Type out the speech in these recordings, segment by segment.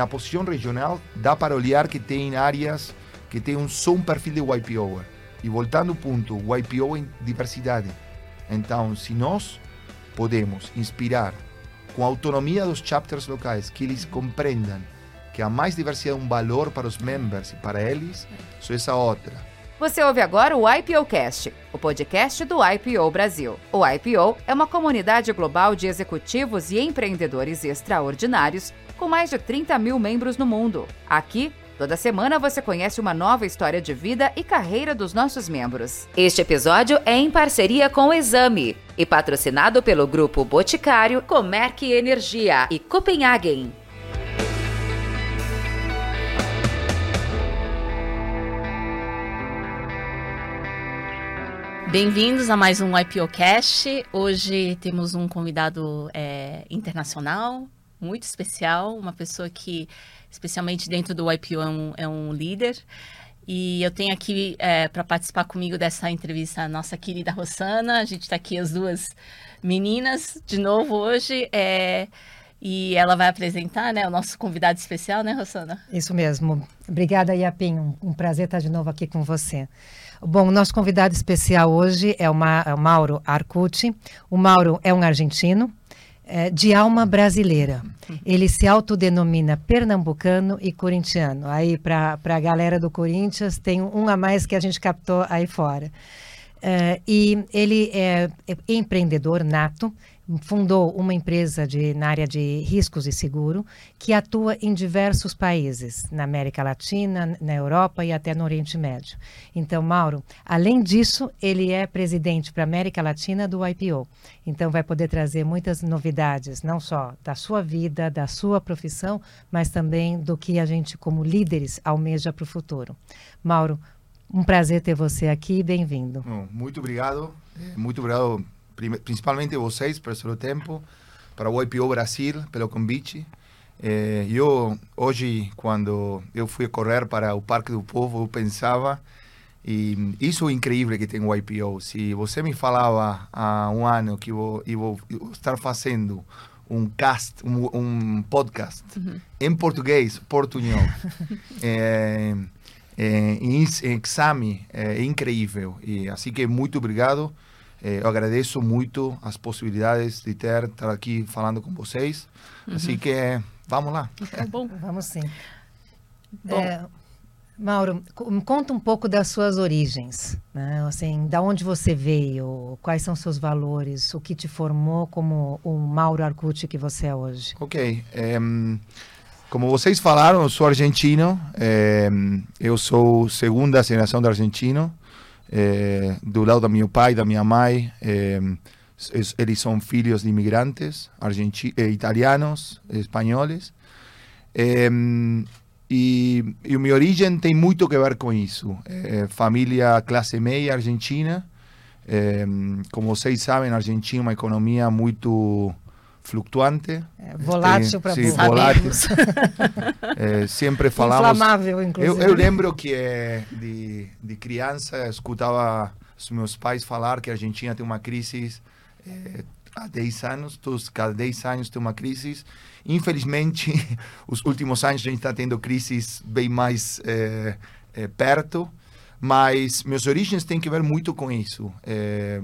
na posição regional, dá para olhar que tem áreas que tem um, só um perfil de YPO. E voltando ao ponto, YPO em diversidade. Então, se nós podemos inspirar com a autonomia dos chapters locais, que eles compreendam que a mais diversidade é um valor para os membros e para eles, só essa outra. Você ouve agora o IPOcast, o podcast do IPO Brasil. O IPO é uma comunidade global de executivos e empreendedores extraordinários com mais de 30 mil membros no mundo. Aqui, Toda semana você conhece uma nova história de vida e carreira dos nossos membros. Este episódio é em parceria com o Exame e patrocinado pelo grupo Boticário, Comerc Energia e Copenhagen. Bem-vindos a mais um IPOcast. Hoje temos um convidado é, internacional, muito especial, uma pessoa que especialmente dentro do IPO, é um, é um líder. E eu tenho aqui é, para participar comigo dessa entrevista a nossa querida Rossana. A gente está aqui as duas meninas de novo hoje. É, e ela vai apresentar né, o nosso convidado especial, né, Rossana? Isso mesmo. Obrigada, Yapim. Um, um prazer estar de novo aqui com você. Bom, o nosso convidado especial hoje é o, Ma é o Mauro Arcucci. O Mauro é um argentino, é, de alma brasileira. Ele se autodenomina pernambucano e corintiano. Aí, para a galera do Corinthians, tem um a mais que a gente captou aí fora. É, e ele é, é empreendedor nato, fundou uma empresa de, na área de riscos e seguro que atua em diversos países, na América Latina, na Europa e até no Oriente Médio. Então, Mauro, além disso, ele é presidente para a América Latina do IPO. Então, vai poder trazer muitas novidades, não só da sua vida, da sua profissão, mas também do que a gente, como líderes, almeja para o futuro. Mauro, um prazer ter você aqui, bem-vindo. Muito obrigado, muito obrigado principalmente vocês pelo seu tempo, para o IPO Brasil pelo convite. Eh, eu hoje, quando eu fui correr para o Parque do Povo, eu pensava e isso é incrível que tem o IPO. Se você me falava há um ano que eu, eu vou estar fazendo um cast, um, um podcast uhum. em português, portunhol, é, é, em, em exame, é incrível. E assim que muito obrigado. Eh, eu agradeço muito as possibilidades de ter estar aqui falando com vocês. Uhum. Assim que vamos lá. É bom. vamos sim. Bom. É, Mauro, conta um pouco das suas origens, né? Assim, da onde você veio, quais são seus valores, o que te formou como o Mauro Arcucci que você é hoje. Ok. como vocês falaram, eu sou argentino. eu sou segunda geração de argentino é, do lado do meu pai, da minha mãe, é, eles são filhos de imigrantes eh, italianos, espanhóis. É, e, e minha origem tem muito a ver com isso. É, família classe média argentina. É, como vocês sabem, a Argentina é uma economia muito flutuante. É, volátil para sim, volátil. é, sempre falamos. Inflamável, inclusive. Eu, eu lembro que é, de, de criança escutava os meus pais falar que a Argentina tem uma crise é, há 10 anos, todos, cada 10 anos tem uma crise. Infelizmente, os últimos anos a gente está tendo crises bem mais é, é, perto, mas meus origens têm que ver muito com isso. É,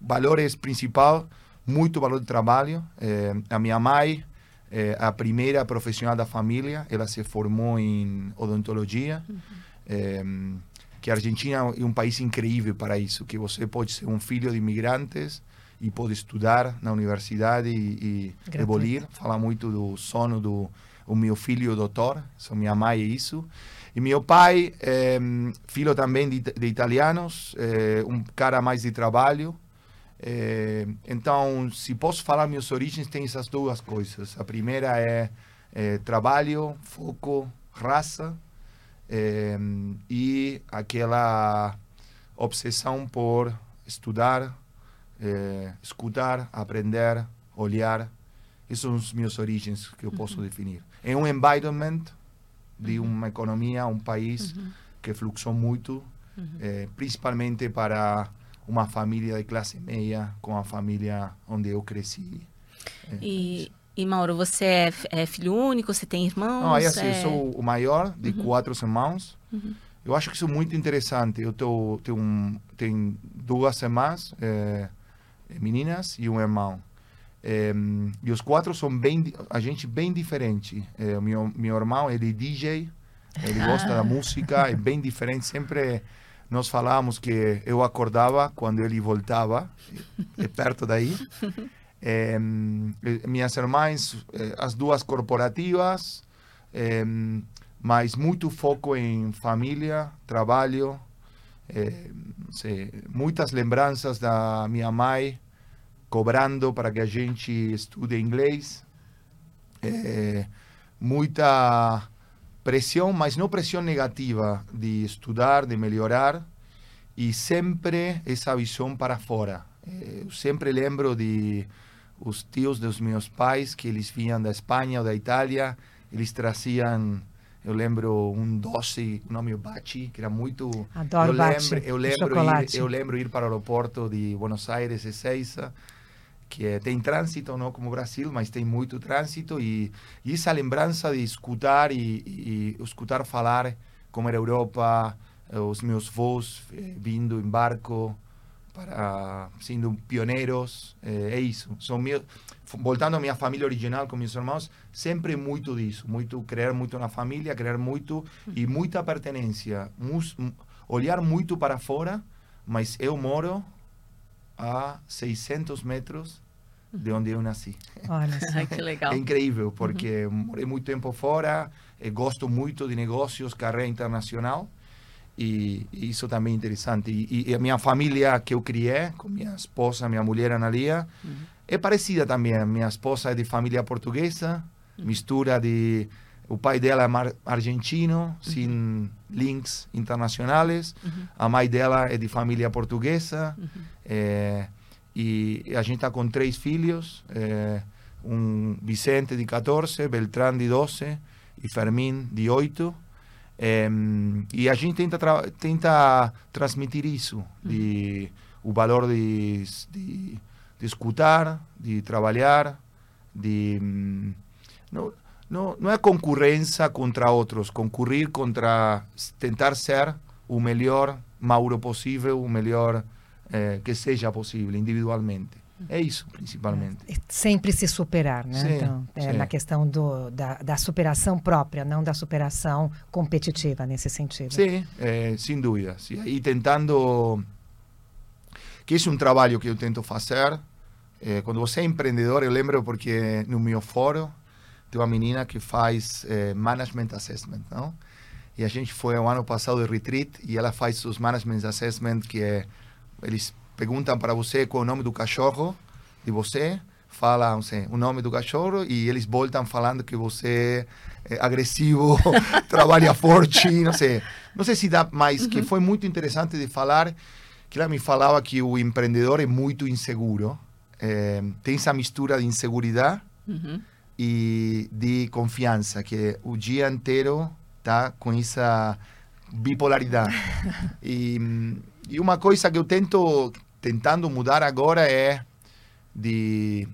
valores principais muito valor de trabalho. É, a minha mãe, é, a primeira profissional da família, ela se formou em odontologia. Uhum. É, que a Argentina é um país incrível para isso, que você pode ser um filho de imigrantes e pode estudar na universidade e, e evoluir. Fala muito do sono do o meu filho doutor, sou minha mãe é isso. E meu pai, é, filho também de, de italianos, é, um cara mais de trabalho, é, então, se posso falar minhas origens, tem essas duas coisas. A primeira é, é trabalho, foco, raça é, e aquela obsessão por estudar, escutar, aprender, olhar. Essas são as minhas origens que eu posso uhum. definir. É um environment de uhum. uma economia, um país uhum. que fluxou muito, uhum. principalmente para uma família de classe média com a família onde eu cresci. E, E Mauro, você é, é filho único? Você tem irmãos? Não, aí assim, é... eu sou o maior de uhum. quatro irmãos. Uhum. Eu acho que isso é muito interessante. Eu tô, tenho, um, tenho duas irmãs, é, meninas, e um irmão. É, e os quatro são bem, a gente bem diferente. É, meu, meu irmão, ele é DJ, ele gosta da música, é bem diferente. Sempre nós falávamos que eu acordava quando ele voltava, é perto daí. É, minhas irmãs, é, as duas corporativas, é, mas muito foco em família, trabalho, é, sei, muitas lembranças da minha mãe cobrando para que a gente estude inglês, é, muita pressão, mas não pressão negativa de estudar, de melhorar, e sempre essa visão para fora. Eu sempre lembro de os tios dos meus pais que eles vinham da Espanha ou da Itália, eles traziam eu lembro um doce, o nome é Bachi, que era muito. Adoro eu Bachi. Lembro, eu lembro ir, eu lembro ir para o aeroporto de Buenos Aires Ezeiza, que é, tem trânsito, não como o Brasil, mas tem muito trânsito e, e essa lembrança de escutar e, e, escutar falar como era a Europa, os meus voos eh, vindo em barco para sendo pioneiros, eh, é isso. São voltando à minha família original com meus irmãos, sempre muito disso, muito crer muito na família, crer muito e muita pertenência, olhar muito para fora, mas eu moro a 600 metros de onde eu nasci. Olha só. que legal. É incrível, porque uhum. morei muito tempo fora, gosto muito de negócios, carreira internacional, e, e isso também é interessante. E, e, a minha família que eu criei, com minha esposa, minha mulher Analia, uhum é parecida também. Minha esposa é de família portuguesa, mistura de. O pai dela é argentino, uhum. sem links internacionais. Uhum. A mãe dela é de família portuguesa. Uhum. É, e a gente está com três filhos: é, um Vicente de 14, Beltrán de 12 e Fermín de 8. É, e a gente tenta, tra tenta transmitir isso, de, o valor de, de de escutar, de trabalhar, de... Não, não, não é concorrência contra outros, concorrer contra tentar ser o melhor Mauro possível, o melhor eh, que seja possível individualmente. É isso, principalmente. É, sempre se superar, né? Sim, então, é na questão do, da, da, superação própria, não da superação competitiva nesse sentido. Sim, é, sem dúvida. E tentando que esse é um trabalho que eu tento fazer. É, quando você é empreendedor, eu lembro porque no meu fórum tem uma menina que faz é, management assessment, não? E a gente foi o ano passado de retreat e ela faz os management assessment que é, eles perguntam para você qual é o nome do cachorro de você, fala não sei, o nome do cachorro e eles voltam falando que você é agressivo, trabalha forte, não sei. Não sei se dá mais, uhum. que foi muito interessante de falar que ela me falava que o empreendedor é muito inseguro. É, tem essa mistura de insegurança uhum. E de confiança, que o dia inteiro tá com essa bipolaridade. e, e uma coisa que eu tento tentando mudar agora é de,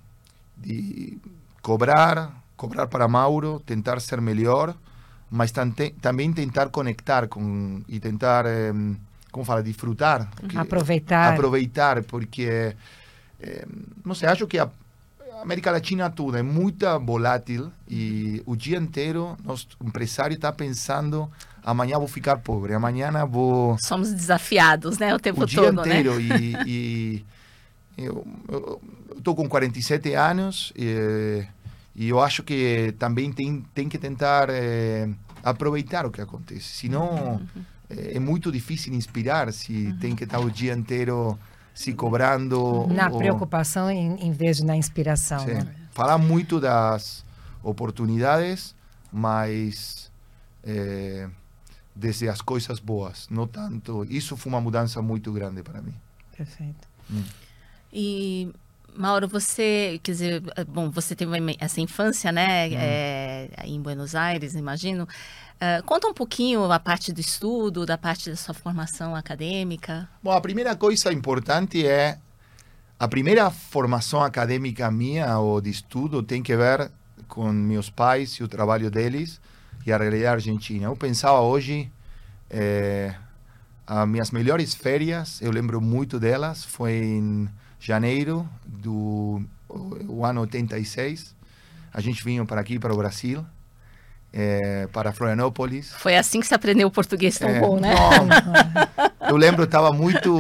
de cobrar, cobrar para Mauro, tentar ser melhor, mas também tentar conectar com e tentar eh, como fala, desfrutar. Aproveitar. Aproveitar, porque, é, não sei, acho que a América Latina toda é muito volátil e o dia inteiro nosso empresário está pensando amanhã vou ficar pobre, amanhã vou... Somos desafiados, né, o tempo todo, O dia inteiro né? e, e eu estou com 47 anos e, e, eu acho que também tem, tem que tentar é, aproveitar o que acontece, senão... Uhum é, é muito difícil inspirar se uhum. tem que estar o dia inteiro se cobrando. Na ou... preocupação em, em, vez de na inspiração. Né? Falar muito das oportunidades, mas é, desde as coisas boas, não tanto. Isso foi uma mudança muito grande para mim. Perfeito. Hum. E Mauro, você, quer dizer, bom, você teve essa infância, né, hum. é, em Buenos Aires, imagino. Uh, conta um pouquinho a parte do estudo, da parte da sua formação acadêmica. Bom, a primeira coisa importante é a primeira formação acadêmica minha ou de estudo tem que ver com meus pais e o trabalho deles e a realidade argentina. Eu pensava hoje, é, as minhas melhores férias, eu lembro muito delas, foi em janeiro do o ano 86. A gente vinha para aqui, para o Brasil, é, para Florianópolis. Foi assim que você aprendeu o português tão é, bom, né? Não, eu lembro, estava muito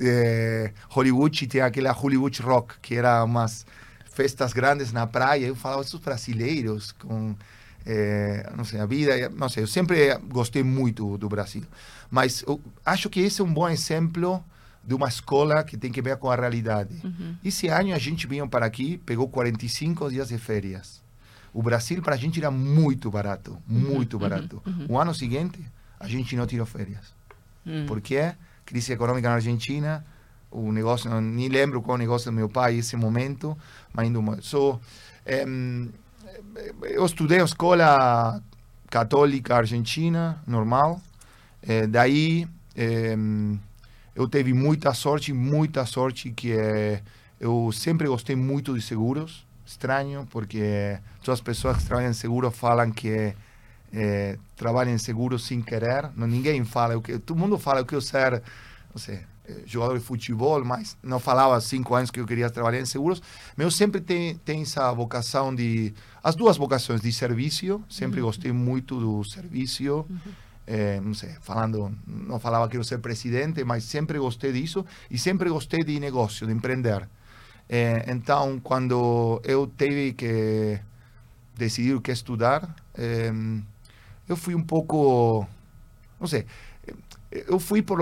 é, Hollywood, tinha aquela Hollywood Rock, que era umas festas grandes na praia. Eu falava, esses brasileiros com... É, não sei, a vida, não sei, eu sempre gostei muito do Brasil. Mas eu acho que esse é um bom exemplo de uma escola que tem que ver com a realidade. Uhum. Esse ano a gente veio para aqui, pegou 45 dias de férias. O Brasil para a gente era muito barato, uhum. muito uhum. barato. Uhum. O ano seguinte a gente não tirou férias. Uhum. Por quê? Crise econômica na Argentina, o negócio, não, nem lembro qual o negócio do meu pai nesse momento, mas ainda so, é, eu estudei a escola católica argentina, normal. É, daí é, eu tive muita sorte, muita sorte que é, eu sempre gostei muito de seguros. Estranho, porque todas as pessoas que trabalham em seguro falam que é, trabalham em seguro sem querer. Não, ninguém fala, que, todo mundo fala que eu ser, não sei, eh, jogador de futebol, mas não falava há cinco anos que eu queria trabalhar em seguros. Mas eu sempre tenho, tenho essa vocação de. As duas vocações de serviço, sempre uhum. gostei muito do serviço. Uhum. É, não sei, falando, não falava que quero ser presidente, mas sempre gostei disso e sempre gostei de negócio, de empreender. É, então, quando eu tive que decidir o que estudar, é, eu fui um pouco, não sei, eu fui por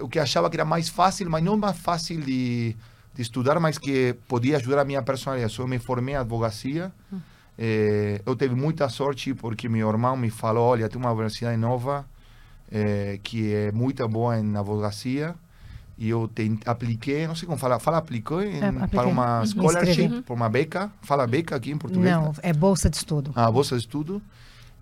o que achava que era mais fácil, mas não mais fácil de, de estudar, mas que podia ajudar a minha personalidade. Eu me formei em advocacia. Eh, eu tive muita sorte porque meu irmão me falou: olha, tem uma universidade nova eh, que é muito boa em advocacia. E eu te, apliquei, não sei como fala, fala aplicou em, é, para uma scholarship, para uma beca. Fala beca aqui em português? Não, é bolsa de estudo. Ah, bolsa de estudo.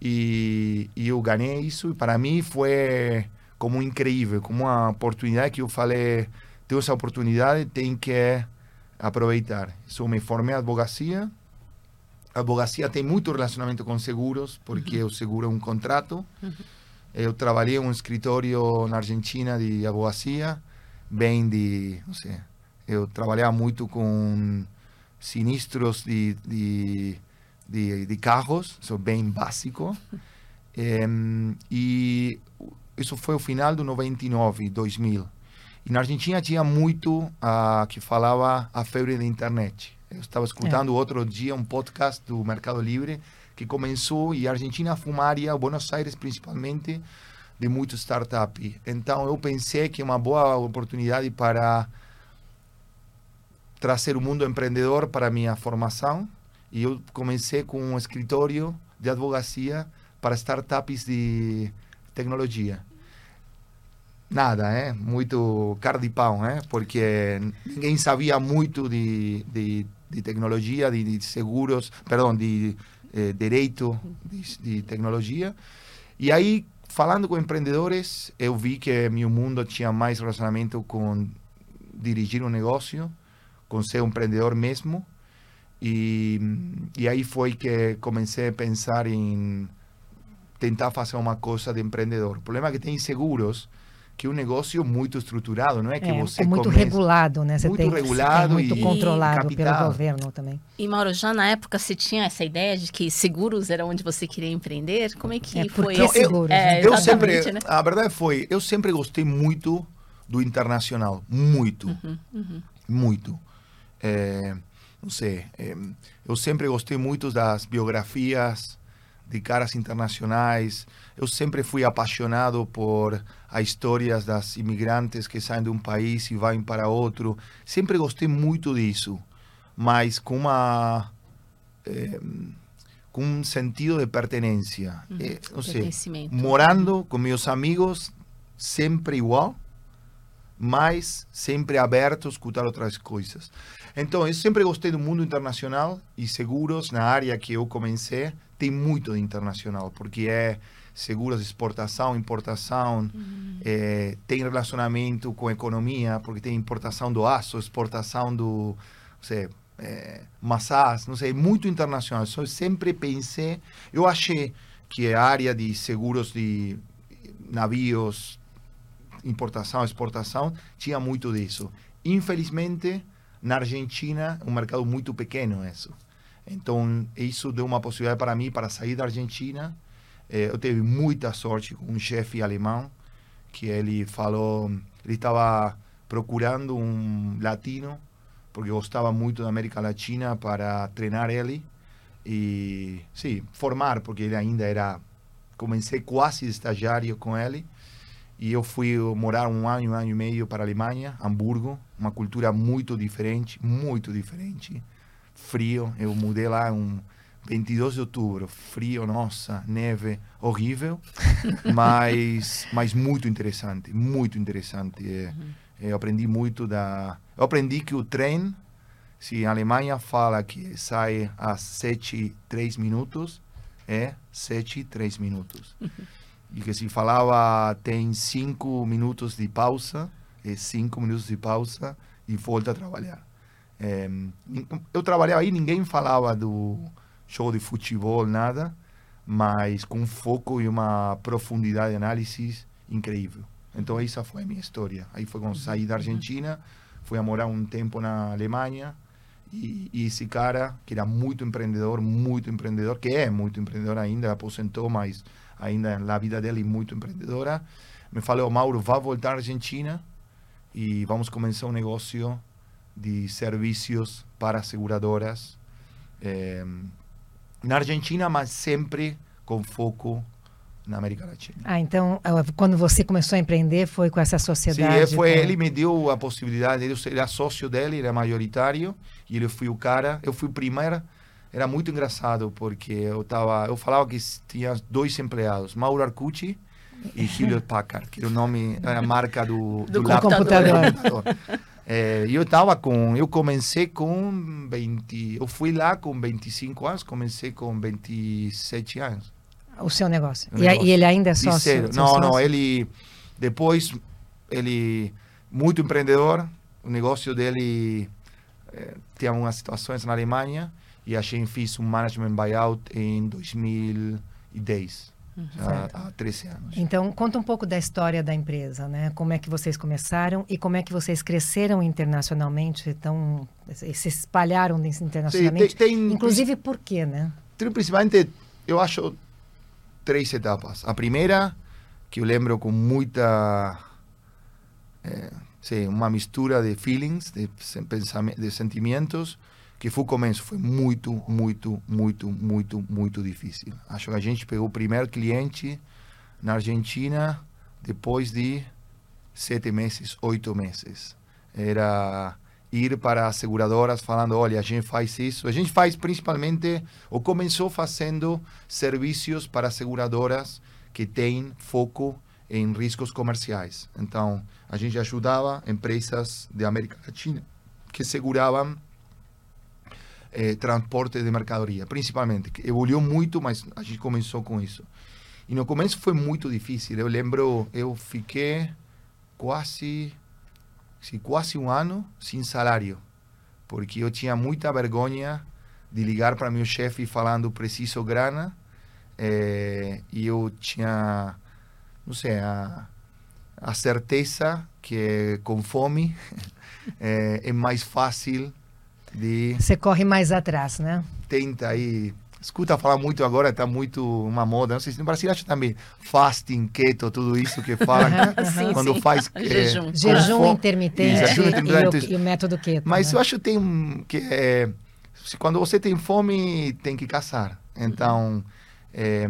E, e eu ganhei isso. E para mim foi como incrível, como uma oportunidade que eu falei, tenho essa oportunidade, tem que aproveitar. Eu me formei em advocacia. A advocacia tem muito relacionamento com seguros, porque o seguro é um contrato. Eu trabalhei em um escritório na Argentina de advocacia, bem de, não sei, eu trabalhava muito com sinistros de, de, de, de carros, isso bem básico. E isso foi o final do 99, 2000. E na Argentina tinha muito uh, que falava a febre da internet. Eu estava escutando é. outro dia um podcast do Mercado Livre que começou e a Argentina foi uma área, Buenos Aires principalmente, de muito startup. Então eu pensei que é uma boa oportunidade para trazer o mundo empreendedor para a minha formação. E eu comecei com um escritório de advocacia para startups de tecnologia nada, é? Muito cara de pau, é? Porque ninguém sabia muito de, de, de tecnologia, de, de, seguros, perdão, de eh, direito de, de, tecnologia. E aí, falando com empreendedores, eu vi que meu mundo tinha mais relacionamento com dirigir um negócio, com ser um empreendedor mesmo. E, e aí foi que comecei a pensar em tentar fazer uma coisa de empreendedor. O problema é que tem seguros que é um negócio muito estruturado, não é que é, você é muito começa... regulado, né? Você muito tem, regulado muito e controlado e pelo governo também. E Mauro, já na época você tinha essa ideia de que seguros era onde você queria empreender? Como é que é, foi isso? Seguros, é, eu sempre, né? a verdade foi, eu sempre gostei muito do internacional, muito, uhum, uhum. muito. É, não sei, é, eu sempre gostei muito das biografias de caras internacionais. Eu sempre fui apaixonado por as histórias das imigrantes que saem de um país e vão para outro. Sempre gostei muito disso, mas com uma eh, com um sentido de pertenência. Eh, não sei, morando com meus amigos sempre igual, mas sempre aberto a escutar outras coisas. Então, eu sempre gostei do mundo internacional e seguros na área que eu comecei tem muito de internacional, porque é seguros de exportação, importação, Uhum. é, tem relacionamento com a economia, porque tem importação do aço, exportação do, não sei, é, massas, não sei, muito internacional. Eu sempre pensei, eu achei que a área de seguros de navios, importação, exportação, tinha muito disso. Infelizmente, na Argentina, é um mercado muito pequeno isso. Então, isso deu uma possibilidade para mim para sair da Argentina. Eh, eu tive muita sorte com um chefe alemão que ele falou, ele estava procurando um latino porque gostava muito da América Latina para treinar ele e sim, formar, porque ele ainda era comecei quase estagiário com ele e eu fui morar um ano, um ano e meio para a Alemanha, Hamburgo, uma cultura muito diferente, muito diferente, frio. Eu mudei lá um 22 de outubro, frio, nossa, neve, horrível, mas mas muito interessante, muito interessante. É, Eu aprendi muito da, eu aprendi que o trem, se a Alemanha fala que sai às 7 3 minutos, é 7 3 minutos. E que se falava tem cinco minutos de pausa, é cinco minutos de pausa e volta a trabalhar. É, eu trabalhava aí, ninguém falava do show de futebol, nada, mas com foco e uma profundidade de análise incrível. Então essa foi a minha história. Aí foi quando saí da Argentina, fui a morar um tempo na Alemanha e, e esse cara, que era muito empreendedor, muito empreendedor, que é muito empreendedor ainda, aposentou, mas ainda na vida dele muito empreendedora, me falou, Mauro, vá voltar à Argentina e vamos começar um negócio de serviços para seguradoras eh, na Argentina, mas sempre com foco na América Latina. Ah, então, quando você começou a empreender, foi com essa Sim, sociedade? foi, com- ele me deu a possibilidade, ele era sócio dele, era maioritário, e ele foi o cara, eu fui o primeiro, era muito engraçado, porque eu tava, eu falava que tinha dois empregados, Mauro Arcucci e Hewlett Packard, que era o nome, a marca do, Do laptop, computador. do computador. É, e eu tava com, eu comecei com 20, eu fui lá com 25 anos, comecei com 27 anos. O seu negócio. O E, a- negócio. e ele ainda é sócio? Não, não, sócio? ele depois ele muito empreendedor, o negócio dele eh, tinha algumas situações na Alemanha e a gente fez um management buyout em 2010, já há 13 anos. Então, conta um pouco da história da empresa, né? Como é que vocês começaram e como é que vocês cresceram internacionalmente, então, se espalharam internacionalmente. tem- tem- Inclusive, por quê, né? Tem principalmente, eu acho, três etapas. A primeira, que eu lembro com muita. eh, sim, uma mistura de feelings, de, de sentimentos, que foi o começo. Foi muito, muito, muito, muito, muito difícil. Acho que a gente pegou o primeiro cliente na Argentina depois de sete meses, oito meses. Era ir para as seguradoras falando, olha, a gente faz isso. A gente faz principalmente, ou começou fazendo serviços para seguradoras que têm foco em riscos comerciais. Então, a gente ajudava empresas de América Latina que seguravam eh, transporte de mercadoria, principalmente. Evoluiu muito, mas a gente começou com isso. E no começo foi muito difícil. Eu lembro, eu fiquei quase, sim, quase um ano sem salário, porque eu tinha muita vergonha de ligar para meu chefe falando preciso grana, eh, e eu tinha, não sei, a, a certeza que com fome eh, é mais fácil de Você corre mais atrás, né? tenta aí. Escuta falar muito agora, está muito uma moda. Não sei se no Brasil acha também fasting, keto, tudo isso que fala Sim, quando sim. faz eh, Jejum. Jejum intermitente Isso, jejum e, o, intermitente. e o método keto. Mas né? eu acho que tem um- que é, se quando você tem fome tem que caçar. Então, é,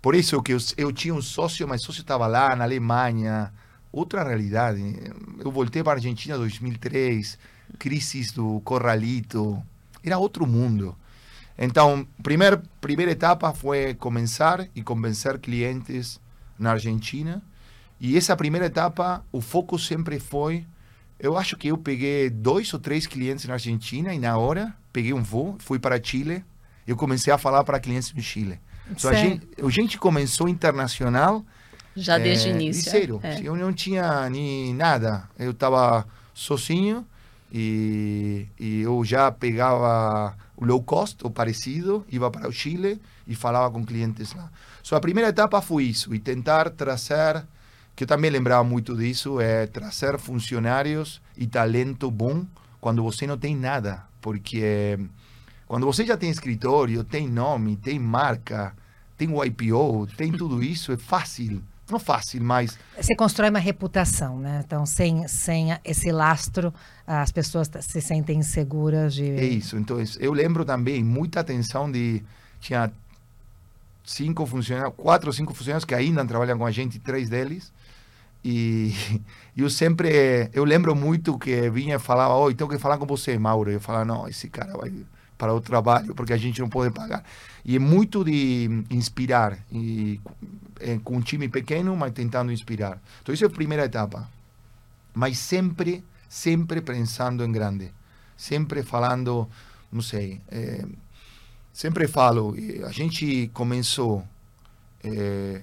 por isso que eu, eu tinha um sócio, mas o sócio estava lá na Alemanha, outra realidade. Eu voltei para a Argentina em 2003, crise do Corralito, era outro mundo. Então, primeira primeira etapa foi começar e convencer clientes na Argentina. E essa primeira etapa, o foco sempre foi eu acho que eu peguei dois ou três clientes na Argentina e na hora peguei um voo, fui para Chile eu comecei a falar para clientes no Chile. So, a, gente, a gente começou internacional Já desde é, o início. de sério. é. Eu não tinha nem nada. Eu estava sozinho e, e eu já pegava o low cost, o parecido, ia para o Chile e falava com clientes lá. So, a primeira etapa foi isso, e tentar trazer, que eu também lembrava muito disso, é trazer funcionários e talento bom quando você não tem nada. Porque quando você já tem escritório, tem nome, tem marca, tem o IPO, tem tudo isso, é fácil. Não fácil, mas Você constrói uma reputação, né? Então, sem, sem esse lastro, as pessoas se sentem inseguras de. é isso. Então, eu lembro também muita atenção de. Tinha cinco funcionários, quatro ou cinco funcionários que ainda trabalham com a gente, três deles. E eu sempre. Eu lembro muito que vinha e falava: Oi, tenho que falar com você, Mauro. Eu falava: Não, esse cara vai para o trabalho porque a gente não pode pagar. E é muito de inspirar. E é, com um time pequeno, mas tentando inspirar. Então, isso é a primeira etapa. Mas sempre, sempre pensando em grande. Sempre falando, não sei. eh, sempre falo, a gente começou eh,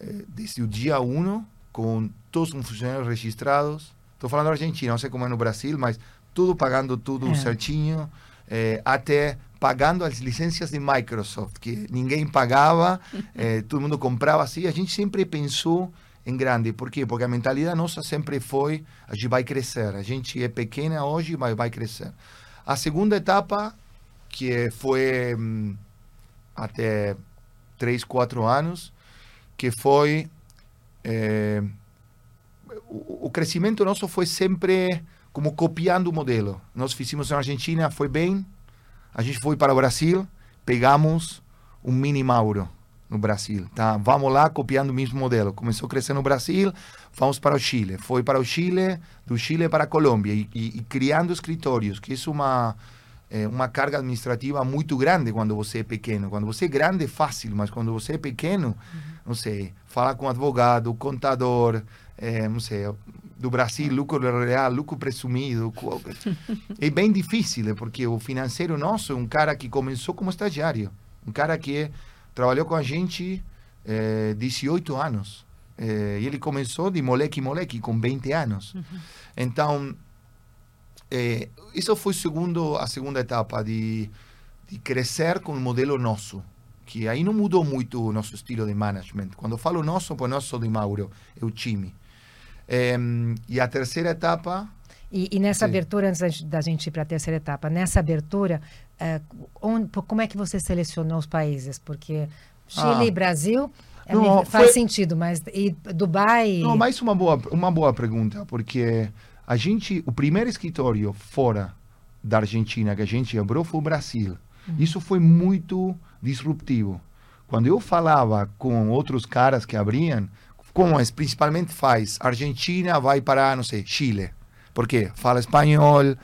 eh, desde o dia 1 com todos os funcionários registrados. Estou falando da Argentina, não sei como é no Brasil, mas tudo pagando tudo É. certinho, eh, até pagando as licenças de Microsoft, que ninguém pagava, eh, todo mundo comprava assim. A gente sempre pensou em grande. Por quê? Porque a mentalidade nossa sempre foi, a gente vai crescer. A gente é pequena hoje, mas vai crescer. A segunda etapa, que foi hum, até 3, 4 anos, que foi eh, o, o crescimento nosso foi sempre como copiando o modelo. Nós fizemos na Argentina, foi bem, a gente foi para o Brasil, pegamos um mini Mauro no Brasil, tá? Vamos lá copiando o mesmo modelo. Começou a crescer no Brasil, vamos para o Chile. Foi para o Chile, do Chile para a Colômbia e, e, e criando escritórios, que é uma é uma carga administrativa muito grande quando você é pequeno. Quando você é grande é fácil, mas quando você é pequeno, não sei, falar com advogado, contador, é, não sei, do Brasil, lucro real, lucro presumido. É bem difícil, porque o financeiro nosso é um cara que começou como estagiário. Um cara que trabalhou com a gente eh, 18 anos. Eh, e ele começou de moleque moleque, com 20 anos. Então, eh, isso foi segundo, a segunda etapa, de, de crescer com o modelo nosso. Que aí não mudou muito o nosso estilo de management. Quando eu falo nosso, não sou de Mauro, é o time. Em, e a terceira etapa, E, e nessa Sim. abertura, antes da gente- ir para a terceira etapa, nessa abertura, eh, onde- como é que você selecionou os países? Porque Chile Ah. e Brasil eh, Não, faz foi- sentido, mas e Dubai. Não, mas uma boa, uma boa pergunta, porque a gente, o primeiro escritório fora da Argentina que a gente abriu foi o Brasil. Isso foi muito disruptivo. Quando eu falava com outros caras que abriam, como es, principalmente faz, Argentina vai para, não sei, Chile. Por quê? Fala espanhol,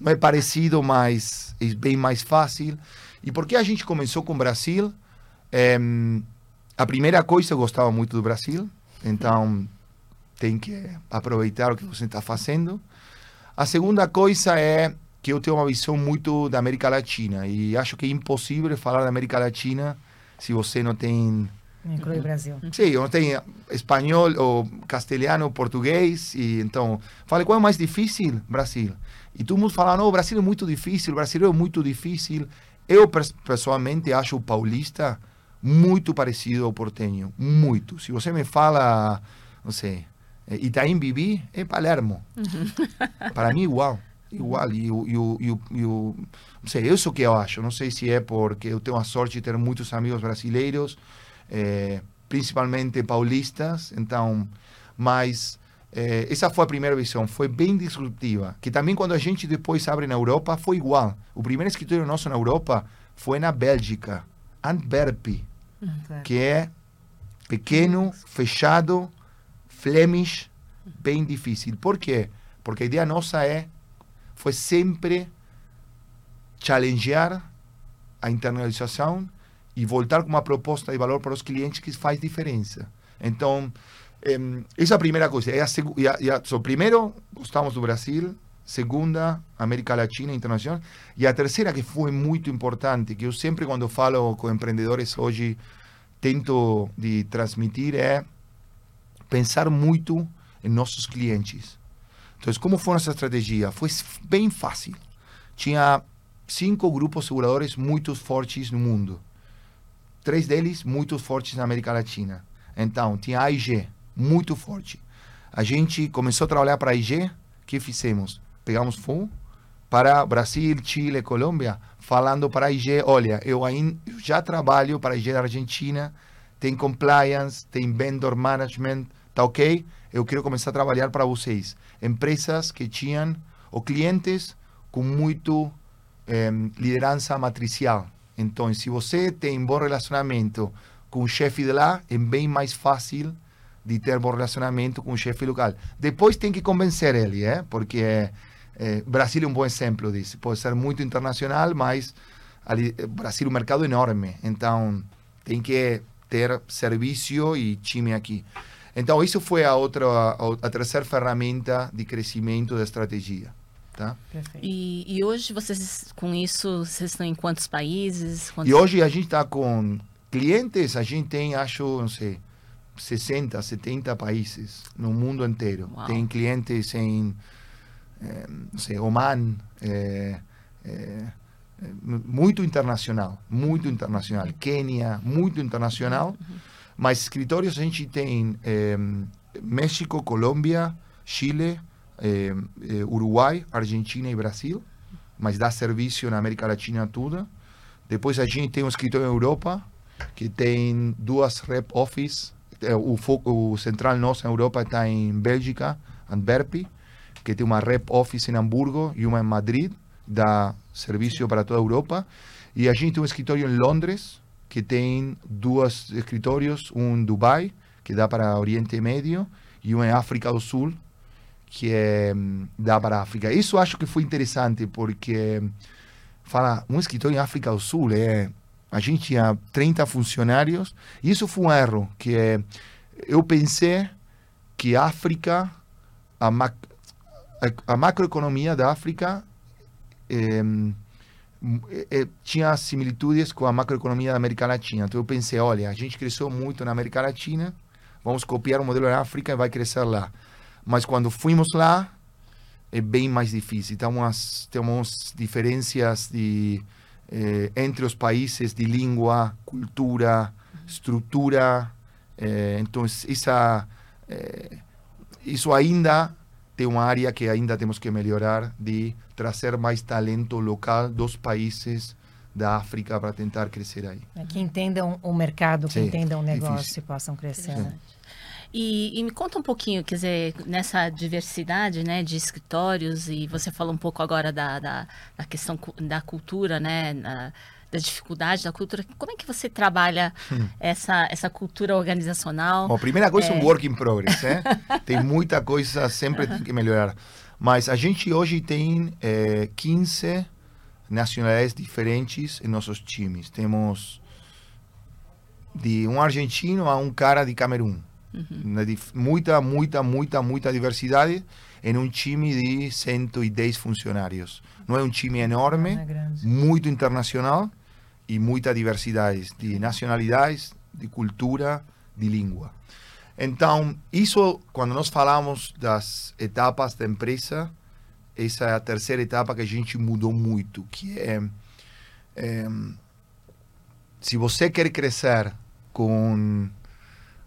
não é parecido, mas é bem mais fácil. E por que a gente começou com o Brasil? Em, a primeira coisa, eu gostava muito do Brasil, então tem que aproveitar o que você está fazendo. A segunda coisa é que eu tenho uma visão muito da América Latina e acho que é impossível falar da América Latina se você não tem Inclui o Brasil. Sim, eu tenho espanhol ou castelhano, português, e então, falei, qual é o mais difícil? Brasil. E todo mundo fala, não, o Brasil é muito difícil, o Brasil é muito difícil. Eu, pessoalmente, acho o paulista muito parecido ao portenho, muito. Se você me fala, não sei, eh, Itaim Bibi, é Palermo. Para mim, igual. Igual. E, o- e, o- e, o- e o- não sei, isso que eu acho. Não sei se é porque eu tenho a sorte de ter muitos amigos brasileiros, eh, principalmente paulistas, então, mas eh, essa foi a primeira visão, foi bem disruptiva, que também quando a gente depois abre na Europa foi igual. O primeiro escritório nosso na Europa foi na Bélgica, Antwerp, que é pequeno, fechado, Flemish, bem difícil. Por quê? Porque a ideia nossa é, foi sempre challengear a internalização e voltar com uma proposta de valor para os clientes que faz diferença. Então, essa é a primeira coisa. E a, a, a, so, primeiro, gostamos do Brasil, segunda, América Latina internacional. E a terceira, que foi muito importante, que eu sempre, quando falo com empreendedores hoje, tento de transmitir, é pensar muito em nossos clientes. Então, como foi nossa estratégia? Foi bem fácil. Tinha cinco grupos seguradores muito fortes no mundo. Três deles muito fortes na América Latina. Então, tinha a IG, muito forte. A gente começou a trabalhar para a IG, que fizemos? Pegamos fundo para Brasil, Chile, Colômbia, falando para a IG, olha, eu ainda já trabalho para a IG da Argentina, tem compliance, tem vendor management, tá ok? Eu quero começar a trabalhar para vocês. Empresas que tinham, ou clientes com muito eh, liderança matricial. Então, se você tem bom relacionamento com o chefe de lá, é bem mais fácil de ter bom relacionamento com o chefe local. Depois tem que convencer ele, é? porque é, Brasil é um bom exemplo disso. Pode ser muito internacional, mas ali, Brasil é um mercado enorme. Então, tem que ter serviço e time aqui. Então, isso foi a outra, a, a terceira ferramenta de crescimento da estratégia. Tá? E, e, hoje vocês, com isso, vocês estão em quantos países? Quantos... E hoje a gente está com clientes, a gente tem, acho, não sei, 60, 70 países no mundo inteiro. Uau. Tem clientes em, é, não sei, Oman, é, é, muito internacional, muito internacional. Quênia, muito internacional. Uhum. Mas escritórios a gente tem México, Colômbia, Chile, eh, eh, Uruguai, Argentina e Brasil, mas dá serviço na América Latina toda. Depois a gente tem um escritório na Europa, que tem duas rep office. Eh, o, foco, o central nosso na Europa está em Bélgica, Antwerp, que tem uma rep office em Hamburgo e uma em Madrid, dá serviço para toda a Europa. E a gente tem um escritório em Londres, que tem dois escritórios, um em Dubai, que dá para Oriente Médio, e um em África do Sul, que é da para a África. Isso acho que foi interessante, porque fala, um escritório em África do Sul, é, a gente tinha 30 funcionários, e isso foi um erro, que é, eu pensei que a África, a, mac, a, a macroeconomia da África é, é, tinha similitudes com a macroeconomia da América Latina. Então eu pensei, olha, a gente cresceu muito na América Latina, vamos copiar o modelo da África e vai crescer lá. Mas quando fomos lá, é bem mais difícil. Temos, temos diferenças de, eh, entre os países de língua, cultura, estrutura. Eh, então, essa, eh, isso ainda tem uma área que ainda temos que melhorar de trazer mais talento local dos países da África para tentar crescer aí. É, que entendam o mercado, que Sim, entendam o negócio difícil. e possam crescer. Sim. E, e, me conta um pouquinho, quer dizer, nessa diversidade né, de escritórios, e você falou um pouco agora da, da, da questão da cultura, né, na, da dificuldade da cultura. Como é que você trabalha hum. essa, essa cultura organizacional? Bom, primeira coisa, é um work in progress, né? tem muita coisa, sempre tem que melhorar. Mas a gente hoje tem é, 15 nacionalidades diferentes em nossos times. Temos de um argentino a um cara de Camerún Uhum. Muita, muita, muita, muita diversidade em um time de 110 funcionários. Não é um time enorme, muito internacional e muita diversidade de nacionalidades, de cultura, de língua. Então, isso, quando nós falamos das etapas da empresa, essa é a terceira etapa que a gente mudou muito, que é, é se você quer crescer com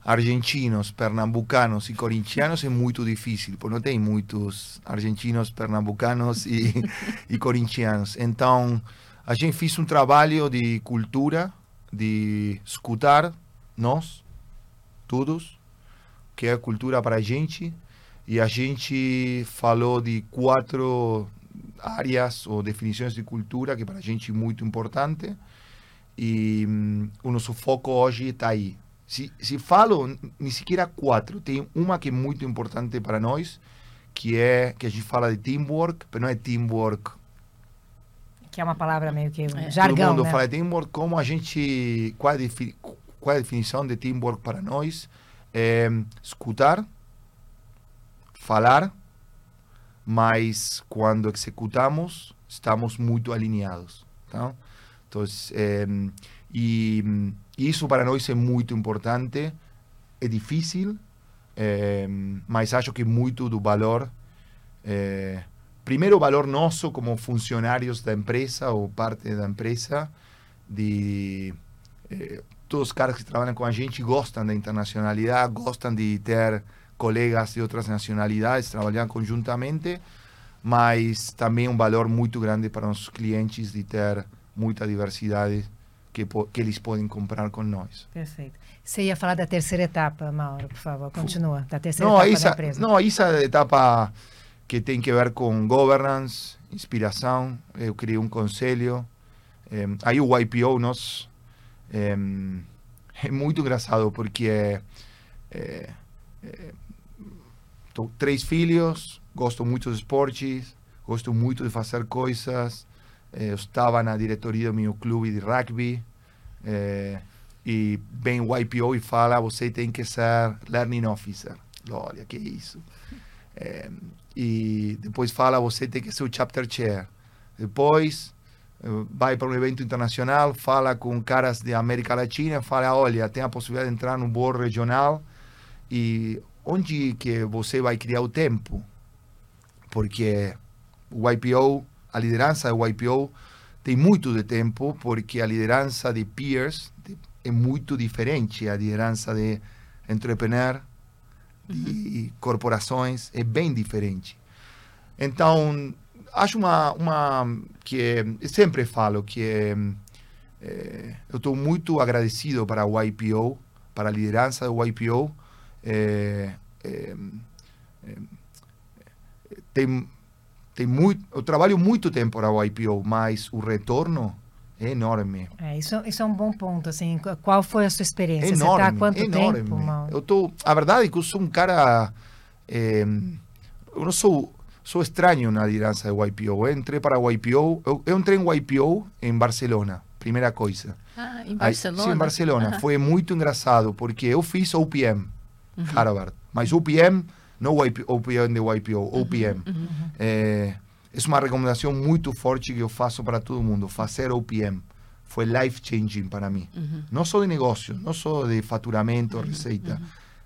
argentinos, pernambucanos e corintianos é muito difícil, porque não tem muitos argentinos, pernambucanos e, e corintianos. Então, a gente fez um trabalho de cultura, de escutar nós, todos, que é cultura para a gente, e a gente falou de quatro áreas ou definições de cultura que para a gente é muito importante, e um, o nosso foco hoje está aí se, se falo nem sequer quatro, tem uma que é muito importante para nós, que é que a gente fala de teamwork, mas não é teamwork. Que é uma palavra meio que é. jargão, Todo mundo né? fala de teamwork, como a gente, qual a, qual a definição de teamwork para nós? É escutar, falar, mas quando executamos, estamos muito alinhados. Tá? Então, é, e, isso para nós é muito importante. É difícil, é, mas acho que muito do valor. É, primeiro, o valor nosso como funcionários da empresa ou parte da empresa, de é, todos os caras que trabalham com a gente gostam da internacionalidade, gostam de ter colegas de outras nacionalidades, trabalhar conjuntamente, mas também um valor muito grande para nossos clientes de ter muita diversidade que, que eles podem comprar com nós. Perfeito. Você ia falar da terceira etapa, Mauro, por favor, continua. Da terceira não, etapa essa, da empresa. Não, essa é etapa que tem que ver com governance, inspiração. Eu criei um conselho. É, aí o YPO nós é, é muito engraçado porque é, três filhos, gosto muito de esportes, gosto muito de fazer coisas. Eu estava na diretoria do meu clube de rugby é, e vem o YPO e fala você tem que ser learning officer. Olha, que isso. É, e depois fala você tem que ser o chapter chair. Depois vai para um evento internacional, fala com caras da América Latina, fala, olha, tem a possibilidade de entrar no board regional e onde que você vai criar o tempo? Porque o YPO, a liderança do YPO tem muito de tempo, porque a liderança de peers é muito diferente a liderança de entrepreneur, de corporações, é bem diferente. Então, acho uma, uma que sempre falo que é, eu estou muito agradecido para o YPO, para a liderança do YPO. É, é, tem, tem muito, eu trabalho muito tempo para o YPO, mas o retorno é enorme. É, isso, isso é um bom ponto. Assim, qual foi a sua experiência? Enorme, Você está há quanto enorme. tempo? Mauro? Eu tô, a verdade é que eu sou um cara. É, eu não sou sou estranho na liderança do YPO. Eu entrei para o YPO, eu, eu entrei em YPO em Barcelona, primeira coisa. Ah, em Barcelona? Aí, sim, em Barcelona. Foi muito engraçado, porque eu fiz OPM, uhum. Harvard, mas OPM, não YP, OPM de YPO, OPM. Uhum. É, é uma recomendação muito forte que eu faço para todo mundo, fazer OPM. Foi life-changing para mim. Uhum. Não só de negócio, não só de faturamento, receita,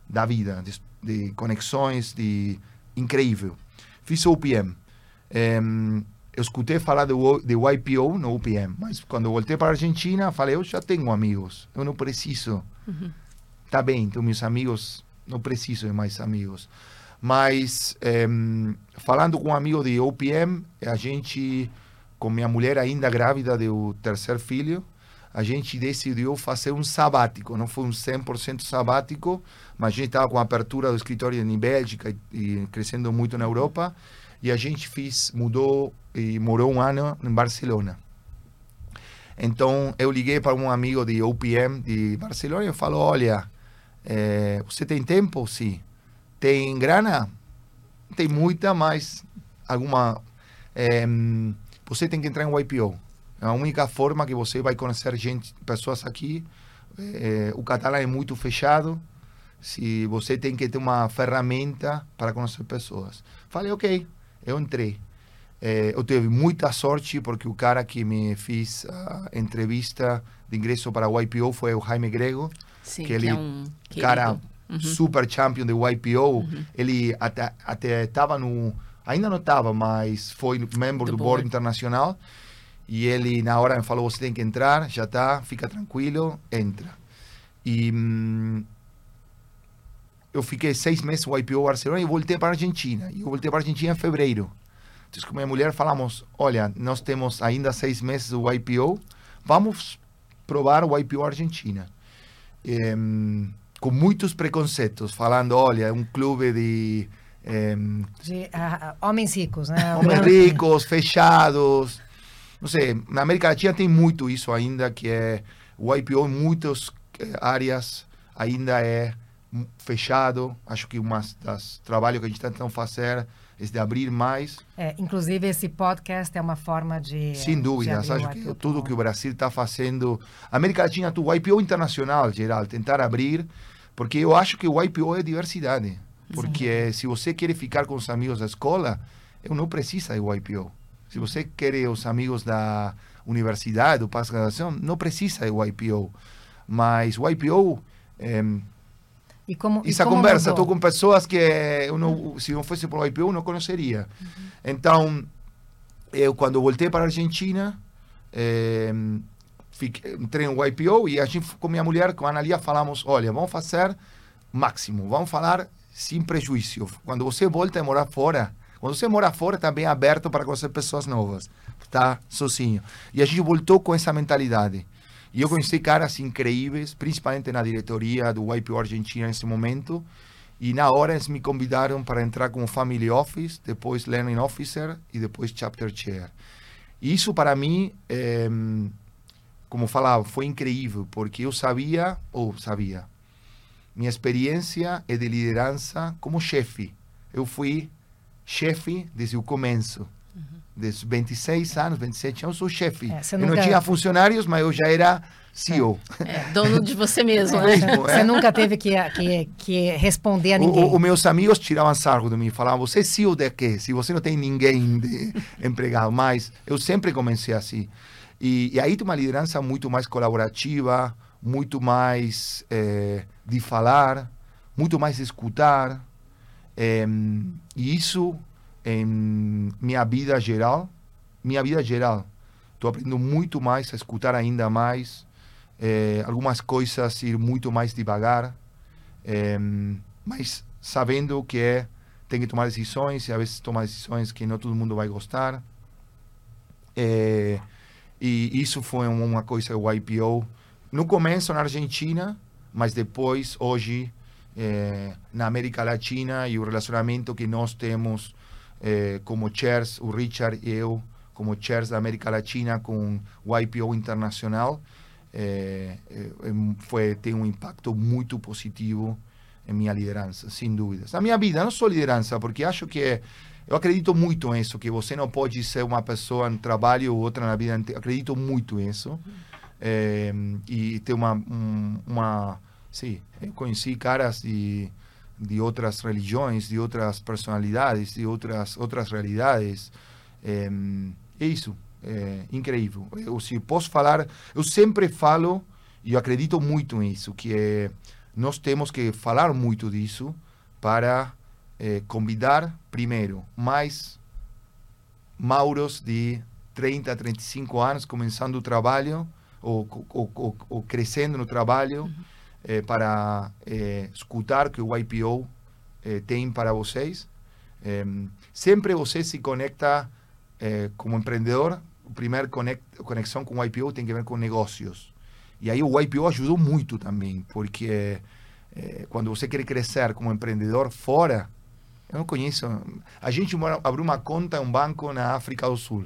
da vida, de, de conexões, de incrível fiz OPM. Um, eu escutei falar do, de YPO no OPM, mas quando voltei para a Argentina, falei, eu já tenho amigos, eu não preciso. Uhum. Tá bem, então meus amigos, não preciso de mais amigos. Mas, um, falando com um amigo de OPM, a gente, com minha mulher ainda grávida do terceiro filho, a gente decidiu fazer um sabático. Não foi um 100% sabático, mas a gente estava com a abertura do escritório em Bélgica e, e, crescendo muito na Europa. E a gente fez, mudou e morou um ano em Barcelona. Então eu liguei para um amigo de OPM de Barcelona e falou: Olha, é, você tem tempo? Sim. Tem grana? Tem muita, mas alguma. É, você tem que entrar em YPO. É a única forma que você vai conhecer gente, pessoas aqui. É, o catalão é muito fechado. Se você tem que ter uma ferramenta para conhecer pessoas. Falei, ok, eu entrei. É, eu tive muita sorte porque o cara que me fez a entrevista de ingresso para o YPO foi o Jaime Grego. Sim, que ele, é um cara uhum. super champion do YPO. Uhum. Ele até estava no. Ainda não estava, mas foi membro do, do board. board internacional. E ele, na hora, me falou: você tem que entrar, já está, fica tranquilo, entra. E hum, eu fiquei seis meses no YPO Barcelona e voltei para a Argentina. E eu voltei para a Argentina em fevereiro. Então, com minha mulher, falamos: olha, nós temos ainda seis meses do YPO, vamos provar o YPO Argentina. E, hum, com muitos preconceitos, falando: olha, é um clube de. Um, de homens ricos, né? Homens ricos, fechados não sei, na América Latina tem muito isso ainda, que é o IPO em muitas áreas ainda é fechado. Acho que um dos trabalhos que a gente está tentando fazer é de abrir mais. É, inclusive, esse podcast é uma forma de. Sem dúvida, de acho que tudo que o Brasil está fazendo. A América Latina, o IPO internacional, geral, tentar abrir, porque eu acho que o IPO é diversidade. Porque Sim. se você quer ficar com os amigos da escola, eu não preciso do IPO. Se você quer os amigos da universidade, do pós-graduação, não precisa do IPO. Mas o IPO... É, e como, essa e como conversa, estou com pessoas que eu não, se não fosse pelo IPO, não conheceria. Então, eu quando voltei para a Argentina, eh, fiquei, entrei no IPO e a gente, com minha mulher, com a Analia, falamos, olha, vamos fazer máximo, vamos falar sem prejuízo. Quando você volta a morar fora, quando você mora fora, está bem aberto para conhecer pessoas novas, está sozinho. E a gente voltou com essa mentalidade. E eu conheci caras incríveis, principalmente na diretoria do YPO Argentina nesse momento. E na hora eles me convidaram para entrar como Family Office, depois Learning Officer e depois Chapter Chair. E isso para mim, eh, como falava, foi incrível, porque eu sabia, ou sabia, minha experiência é de liderança como chefe. Eu fui chefe desde o começo. Desde 26 anos, 27 anos, eu sou chefe. É, você eu não tinha funcionários, mas eu já era CEO. É, dono de você mesmo, É né? mesmo, Você é. nunca teve que, que, que responder a ninguém. o- Os meus amigos tiravam sarro de mim, falavam, você é CEO de quê? Se você não tem ninguém de empregado. Mas eu sempre comecei assim. E, e aí tem uma liderança muito mais colaborativa, muito mais eh, de falar, muito mais de escutar. Em, e isso, em minha vida geral, minha vida geral, estou aprendendo muito mais a escutar ainda mais, eh, algumas coisas ir muito mais devagar, em, mas sabendo que é, tem que tomar decisões e às vezes tomar decisões que não todo mundo vai gostar. Eh, e isso foi um- uma coisa do IPO. No começo na Argentina, mas depois, hoje, eh, na América Latina e o relacionamento que nós temos eh, como chairs, o Richard e eu, como chairs da América Latina com o IPO internacional, eh, eh, foi, tem um impacto muito positivo em minha liderança, sem dúvidas. Na minha vida, não só liderança, porque acho que eu acredito muito nisso, que você não pode ser uma pessoa no trabalho ou outra na vida inteira. Acredito muito nisso. Eh, e ter uma, um, uma... Sim, eu conheci caras de, de outras religiões, de outras personalidades, de outras, outras realidades. Eh, é isso, é incrível. Eu se posso falar, eu sempre falo, e eu acredito muito nisso, que é, nós temos que falar muito disso para eh, convidar, primeiro, mais Mauros de 30, 35 anos começando o trabalho ou, ou, ou, ou crescendo no trabalho eh, para eh, escutar que o IPO eh, tem para vocês. Em, sempre você se conecta eh, como empreendedor, a primeira conexão com o IPO tem que ver com negócios. E aí o IPO ajudou muito também, porque eh, quando você quer crescer como empreendedor fora, eu não conheço. A gente abriu uma conta em um banco na África do Sul.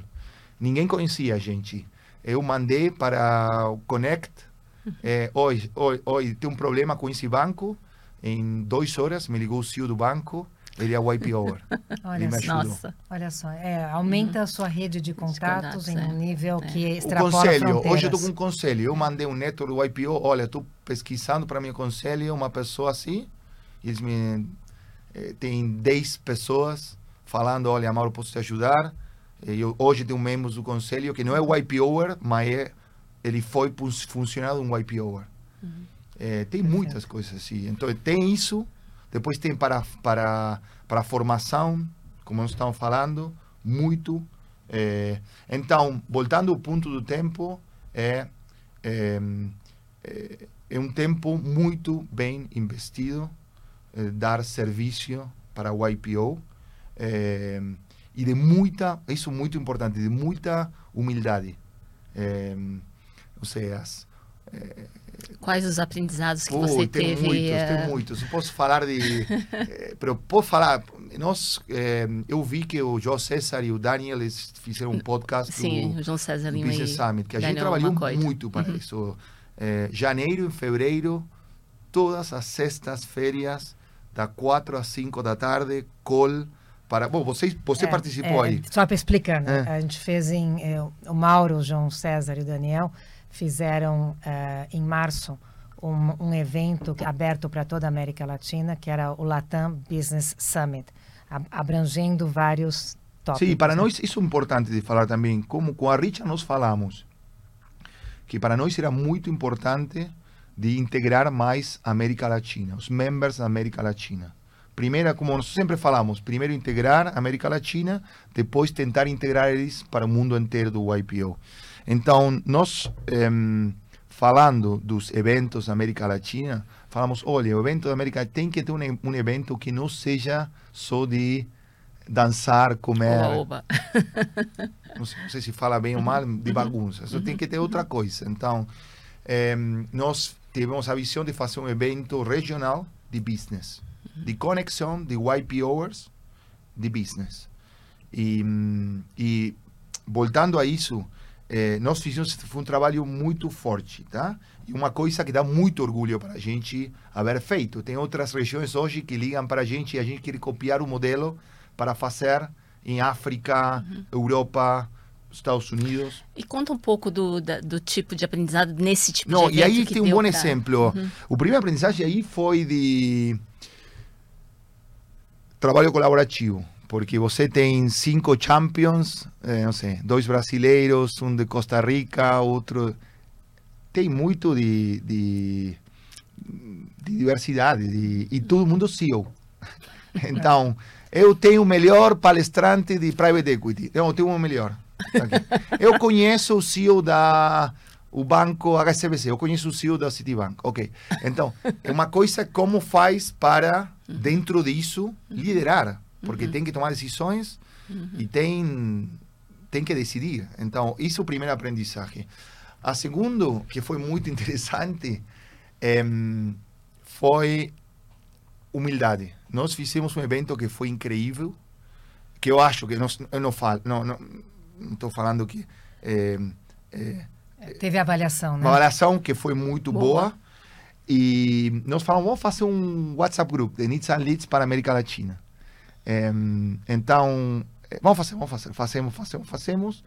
Ninguém conhecia a gente. Eu mandei para o Connect. Eh, hoje, hoje, hoje tem um problema com esse banco. Em duas horas me ligou o CEO do banco. Ele é o IPO. Olha. Nossa. Olha só, é, aumenta a sua rede de contatos contatos, em é. um nível É. que O extrapola conselho, fronteiras. hoje eu estou com um conselho. Eu mandei um neto do IPO, olha, estou pesquisando para meu conselho uma pessoa assim. E eles me. Eh, tem 10 pessoas falando: olha, Mauro, posso te ajudar. E eu, hoje tem um membro do conselho que não é o IPOer, mas é, ele foi fun- funcionário de um IPOer. Eh, tem muitas coisas assim. Então, tem isso. Depois tem para, para, para a formação, como nós estamos falando, muito. Eh, então, voltando ao ponto do tempo, é, é, é, é um tempo muito bem investido, eh, dar serviço para o IPO eh, e de muita, isso é muito importante, de muita humildade. Ou seja, as- Quais os aprendizados que Pô, você tem teve? muitos, eh, tem muitos. Eu posso falar de. eh, pero posso falar. Nós, eh, eu vi que o João César e o Daniel eles fizeram um podcast Sim, do, o João César do Business Summit, que a gente trabalhou muito para Uhum. isso. Eh, janeiro e fevereiro, todas as sextas-feiras, da 4 às 5 da tarde, call para. Bom, você, você É, participou é, aí. Só para explicando, É. a gente fez em. o Mauro, o João César e o Daniel fizeram eh, em março um, um evento que- aberto para toda a América Latina, que era o Latam Business Summit, abrangendo vários tópicos. Sim, para né? nós isso é importante de falar também. Como com a Richa nós falamos, que para nós era muito importante de integrar mais a América Latina, os members da América Latina. Primeiro, como nós sempre falamos, primeiro integrar a América Latina, depois tentar integrar eles para o mundo inteiro do YPO. Então, nós, em, falando dos eventos da América Latina, falamos, olha, o evento da América tem que ter um, um evento que não seja só de dançar, comer, Oba, oba. não sei, se fala bem ou mal, de bagunça. Só tem que ter outra coisa. Então, eh, nós tivemos a visão de fazer um evento regional de business, de conexão de YPOers de business. E, e voltando a isso, eh, nós fizemos foi um trabalho muito forte, tá? E uma coisa que dá muito orgulho para a gente haver feito. Tem outras regiões hoje que ligam para a gente e a gente quer copiar o modelo para fazer em África, Europa, Estados Unidos. E conta um pouco do, da- do tipo de aprendizado nesse tipo Não, de e evento aí que tem um bom pra- exemplo. O primeiro aprendizagem aí foi de trabalho colaborativo, porque você tem cinco champions, eh, não sei, dois brasileiros, um de Costa Rica, outro. Tem muito de, de, de diversidade de, e todo mundo CEO. Então, eu tenho o melhor palestrante de private equity. Não, eu tenho o melhor. Eu conheço o CEO da o banco HSBC, eu conheço o CEO da Citibank. Ok. Então, é uma coisa como faz para, dentro disso, liderar. Porque tem que tomar decisões e tem, tem que decidir. Então, isso é o primeiro aprendizagem. A segundo, que foi muito interessante, em, foi humildade. Nós fizemos um evento que foi incrível, que eu acho que nós, eu não falo, não não estou falando que eh, eh, Teve avaliação, né? uma avaliação que foi muito Boa. boa. E nós falamos, vamos fazer um WhatsApp group de Needs and Leads para a América Latina. Então, eh, vamos fazer, vamos fazer, fazemos, fazemos, fazemos.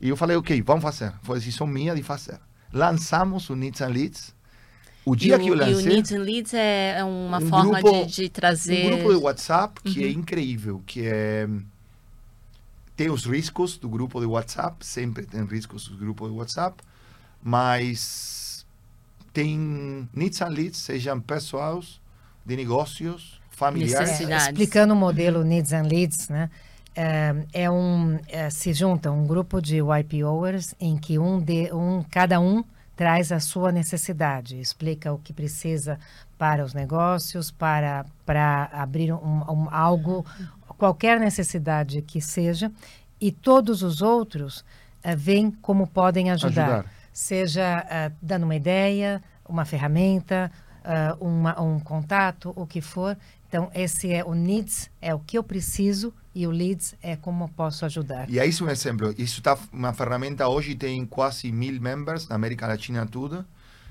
E eu falei, ok, vamos fazer. Foi decisão minha de fazer. Lançamos o Needs and Leads. O dia o, que eu e o lancei... Needs and Leads é, é uma Um forma grupo- de, de trazer... Um grupo de WhatsApp que é Uhum. incrível, que é tem os riscos do grupo de WhatsApp, sempre tem riscos do grupo de WhatsApp, mas tem needs and leads, sejam pessoais, de negócios, familiares. Necessidades. explicando o modelo Needs and Leads, né? É, é um é, se junta um grupo de YPOers em que um de um cada um traz a sua necessidade, explica o que precisa para os negócios, para para abrir um, um- algo, qualquer necessidade que seja, e todos os outros eh, veem como podem ajudar, Ajudar. seja dando uma ideia, uma ferramenta, ah, uma- um contato, o que for. Então, esse é o needs, é o que eu preciso, e o leads é como posso ajudar. E aí isso é um exemplo. Isso está uma ferramenta hoje tem quase mil members na América Latina tudo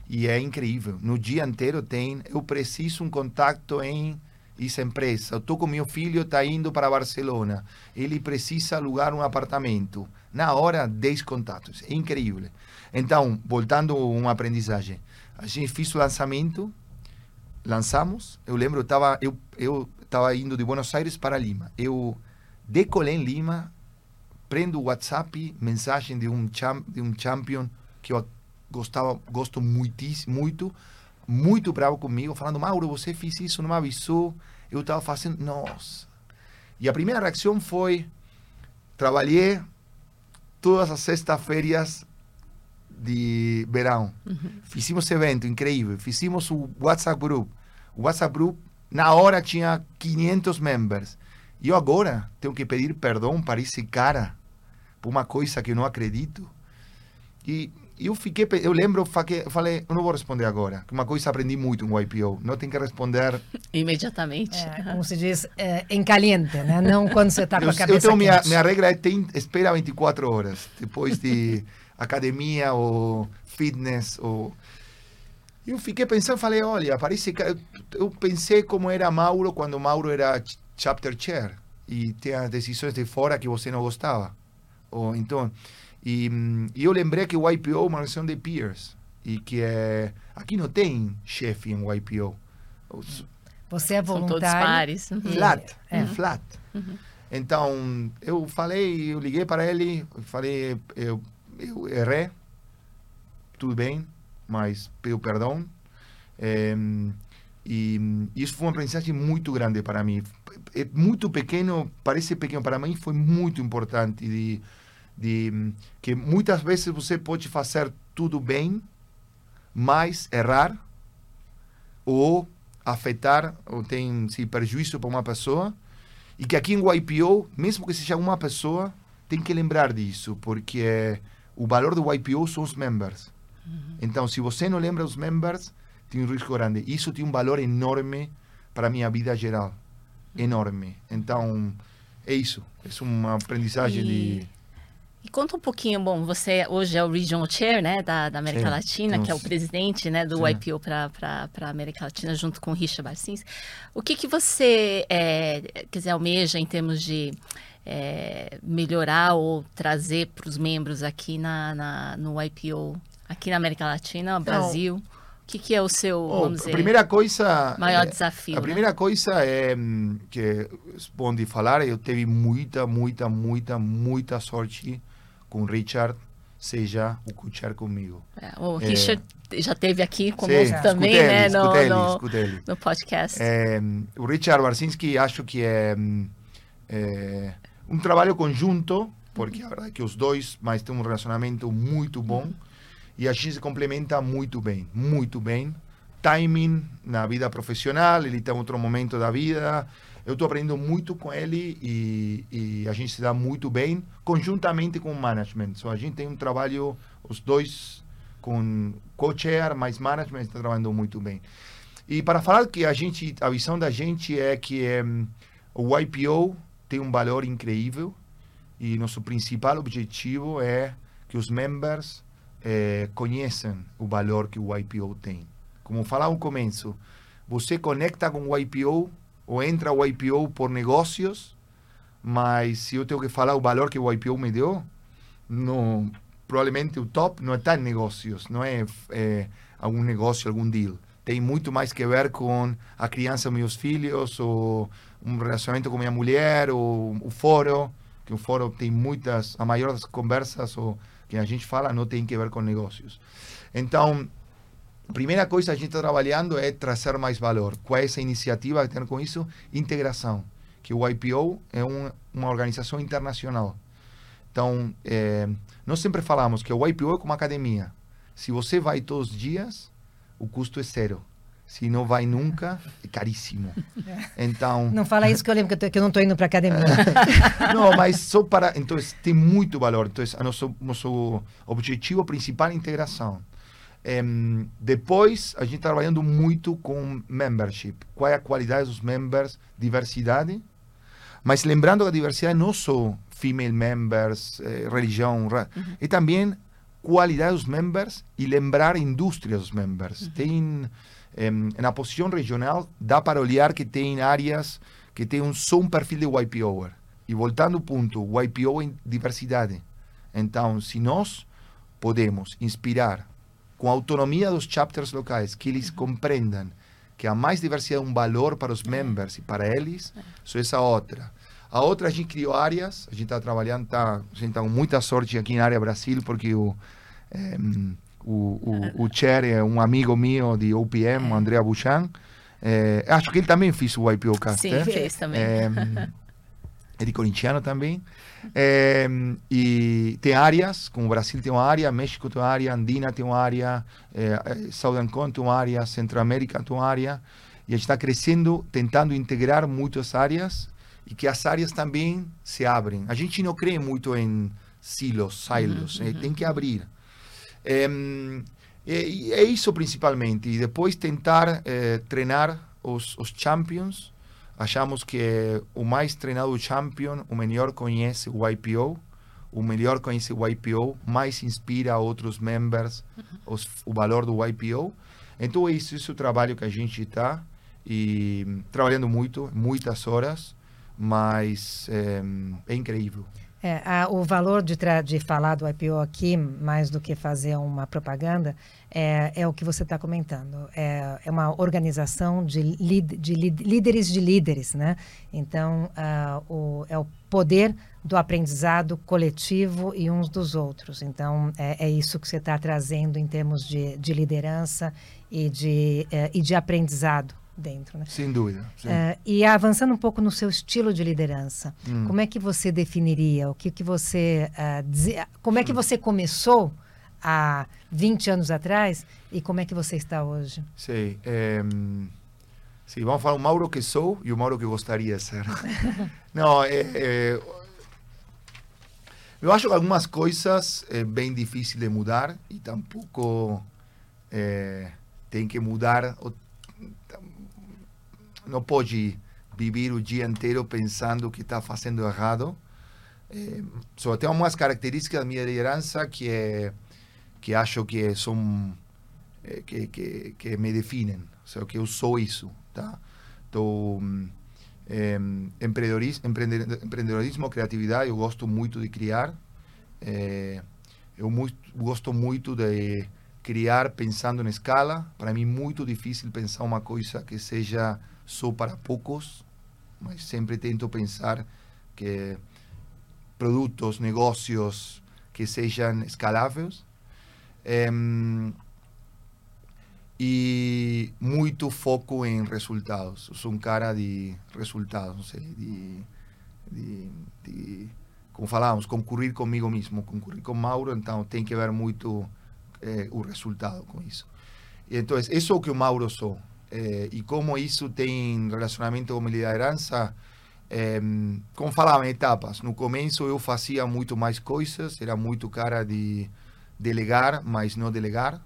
e é incrível. No dia inteiro tem eu preciso um contato em essa empresa. Eu tô com meu filho está indo para Barcelona. Ele precisa alugar um apartamento. Na hora 10 contatos. É incrível. Então, voltando a uma aprendizagem. A gente fez o lançamento, lançamos. Eu lembro, eu estava eu, eu tava indo de Buenos Aires para Lima. Eu decolei em Lima, prendo o WhatsApp, mensagem de um, cham, de um champion que eu gostava, gosto muitíssimo, muito, muito bravo comigo, falando, Mauro, você fez isso, não me avisou, eu estava fazendo, nossa. E a primeira reação foi, trabalhei todas as sextas-feiras de verão. Fizemos evento incrível, fizemos o WhatsApp Group. O WhatsApp Group, na hora, tinha 500 members. E eu agora tenho que pedir perdão para esse cara por uma coisa que eu não acredito. E eu fiquei, eu lembro, falei, eu não vou responder agora. que Uma coisa aprendi muito no YPO, não tem que responder. Imediatamente. É, como se diz, é, em caliente, né? Não quando você está com eu, a eu cabeça tenho minha, minha regra é tem, espera 24 horas depois de academia ou fitness ou eu fiquei pensando, falei, olha, parece que eu, eu pensei como era Mauro quando Mauro era ch- chapter chair e tinha decisões de fora que você não gostava. Ou então, e, hum, e eu lembrei que o YPO é uma organização de peers e que é aqui não tem chefe em YPO. Os- Você é São todos voluntário. pares. Uhum. E- flat, é. flat. Então, eu falei, eu liguei para ele, falei, eu, eu errei, tudo bem, mas peço perdão. É, e isso foi uma aprendizagem muito grande para mim. É muito pequeno, parece pequeno para mim, foi muito importante de, de que muitas vezes você pode fazer tudo bem, mas errar ou afetar ou tem se prejuízo para uma pessoa e que aqui em YPO, mesmo que seja uma pessoa, tem que lembrar disso, porque o valor do YPO são os members. Uhum. Então, se você não lembra os members, tem um risco grande. Isso tem um valor enorme para a minha vida geral. Enorme. Então, é isso. É uma aprendizagem e... de e conta um pouquinho, bom, você hoje é o Regional Chair, né, da, da América Sim, Latina, que é o presidente, né, do Sim. IPO para a América Latina, junto com o Richard Barcins. O que que você, é, quer dizer, almeja em termos de é, melhorar ou trazer para os membros aqui na, na, no IPO, aqui na América Latina, no Brasil? O que, que é o seu, oh, vamos dizer, primeira coisa, maior é, desafio? A né? primeira coisa é hum, que, bom de falar, eu tive muita, muita, muita, muita sorte com o Richard seja o co-chair comigo. É, o Richard é, já teve aqui conosco sim, também, né, no, no, no, podcast. É, o Richard Barcinski acho que é, é, um trabalho conjunto, porque a verdade é que os dois mas têm um relacionamento muito bom e a gente se complementa muito bem, muito bem. Timing na vida profissional, ele tem outro momento da vida, eu estou aprendendo muito com ele e, e, a gente se dá muito bem, conjuntamente com o management. So, a gente tem um trabalho, os dois, com co-chair mais management, está trabalhando muito bem. E para falar que a gente, a visão da gente é que um, o IPO tem um valor incrível e nosso principal objetivo é que os members eh, conheçam o valor que o IPO tem. Como falava no começo, você conecta com o IPO ou entra o IPO por negócios, mas se eu tenho que falar o valor que o IPO me deu, no, provavelmente o top não está em negócios, não é, é algum negócio, algum deal. Tem muito mais que ver com a criança meus filhos, ou um relacionamento com minha mulher, ou o foro, que o foro tem muitas, a maioria das conversas ou que a gente fala não tem que ver com negócios. Então, a primeira coisa que a gente está trabalhando é trazer mais valor. Qual é essa iniciativa que tem com isso? Integração. Que o IPO é um, uma organização internacional. Então, é, nós sempre falamos que o IPO é como academia. Se você vai todos os dias, o custo é zero. Se não vai nunca, é caríssimo. Então. Não fala isso que eu lembro que eu, que eu não estou indo para academia. não, mas só para. Então, tem muito valor. Então, a nosso, nosso objetivo principal é a integração. Um, depois, a gente está trabalhando muito com membership. Qual é a qualidade dos members, diversidade. Mas lembrando que a diversidade não só female members, eh, religião, uhum. é também qualidade dos members e lembrar a indústria dos members. Uhum. Tem, um, na posição regional, dá para olhar que tem áreas que têm um, só um perfil de YPOer. E voltando ao ponto, YPO é diversidade. Então, se nós podemos inspirar com a autonomia dos chapters locais, que eles compreendam que há mais diversidade é um valor para os members e para eles, só essa outra. A outra, a gente criou áreas, a gente está trabalhando, tá, a gente está com muita sorte aqui na área Brasil, porque o, é, o, o, o chair é um amigo meu de OPM, o Andrea Buchan. É, acho que ele também fez o IPO Cast. Sim, fez também. É, é de corintiano também. É, e tem áreas, como o Brasil tem uma área, México tem uma área, Andina tem uma área, é, Southern tem uma área, Centro-América tem uma área. E a gente está crescendo, tentando integrar muitas áreas e que as áreas também se abrem. A gente não crê muito em silos, silos, uhum, tem que abrir. É, é, isso principalmente. E depois tentar treinar os, os champions achamos que o mais treinado champion, o melhor conhece o IPO, o melhor conhece o IPO, mais inspira outros members os, o valor do IPO. Então, esse, esse é o trabalho que a gente está e trabalhando muito, muitas horas, mas é, é incrível. É, a, o valor de, de falar do IPO aqui, mais do que fazer uma propaganda, é, é o que você está comentando. É, é, uma organização de, de líderes de líderes, né? Então, uh, o, é o poder do aprendizado coletivo e uns dos outros. Então, é, é isso que você está trazendo em termos de, de liderança e de, uh, e de aprendizado dentro. Né? Sem dúvida. Uh, e avançando um pouco no seu estilo de liderança, hum. como é que você definiria? O que, que você uh, dizia, como é que você começou há 20 anos atrás e como é que você está hoje? Sei. É, sim, vamos falar o Mauro que sou e o Mauro que gostaria de ser. Não, é, é, eu acho que algumas coisas é bem difícil de mudar e tampouco é, tem que mudar. Não pode viver o dia inteiro pensando que está fazendo errado. É, só tem algumas características da minha liderança que é que acho que são eh, que, que, que me definem, ou seja, que eu sou isso, tá? Então, eh, empreendedorismo, empreendedorismo, criatividade, eu gosto muito de criar, eh, eu muito, gosto muito de criar pensando em escala, para mim muito difícil pensar uma coisa que seja só para poucos, mas sempre tento pensar que produtos, negócios que sejam escaláveis, e muito foco em resultados. Eu sou um cara de resultados, não sei, de, de, de como falávamos, concorrer comigo mesmo, concorrer com Mauro, então tem que ver muito eh, o resultado com isso. E, então, isso é o que o Mauro sou. Eh, e como isso tem relacionamento com a liderança, eh, como falava, em etapas. No começo eu fazia muito mais coisas, era muito cara de delegar, mas não delegar.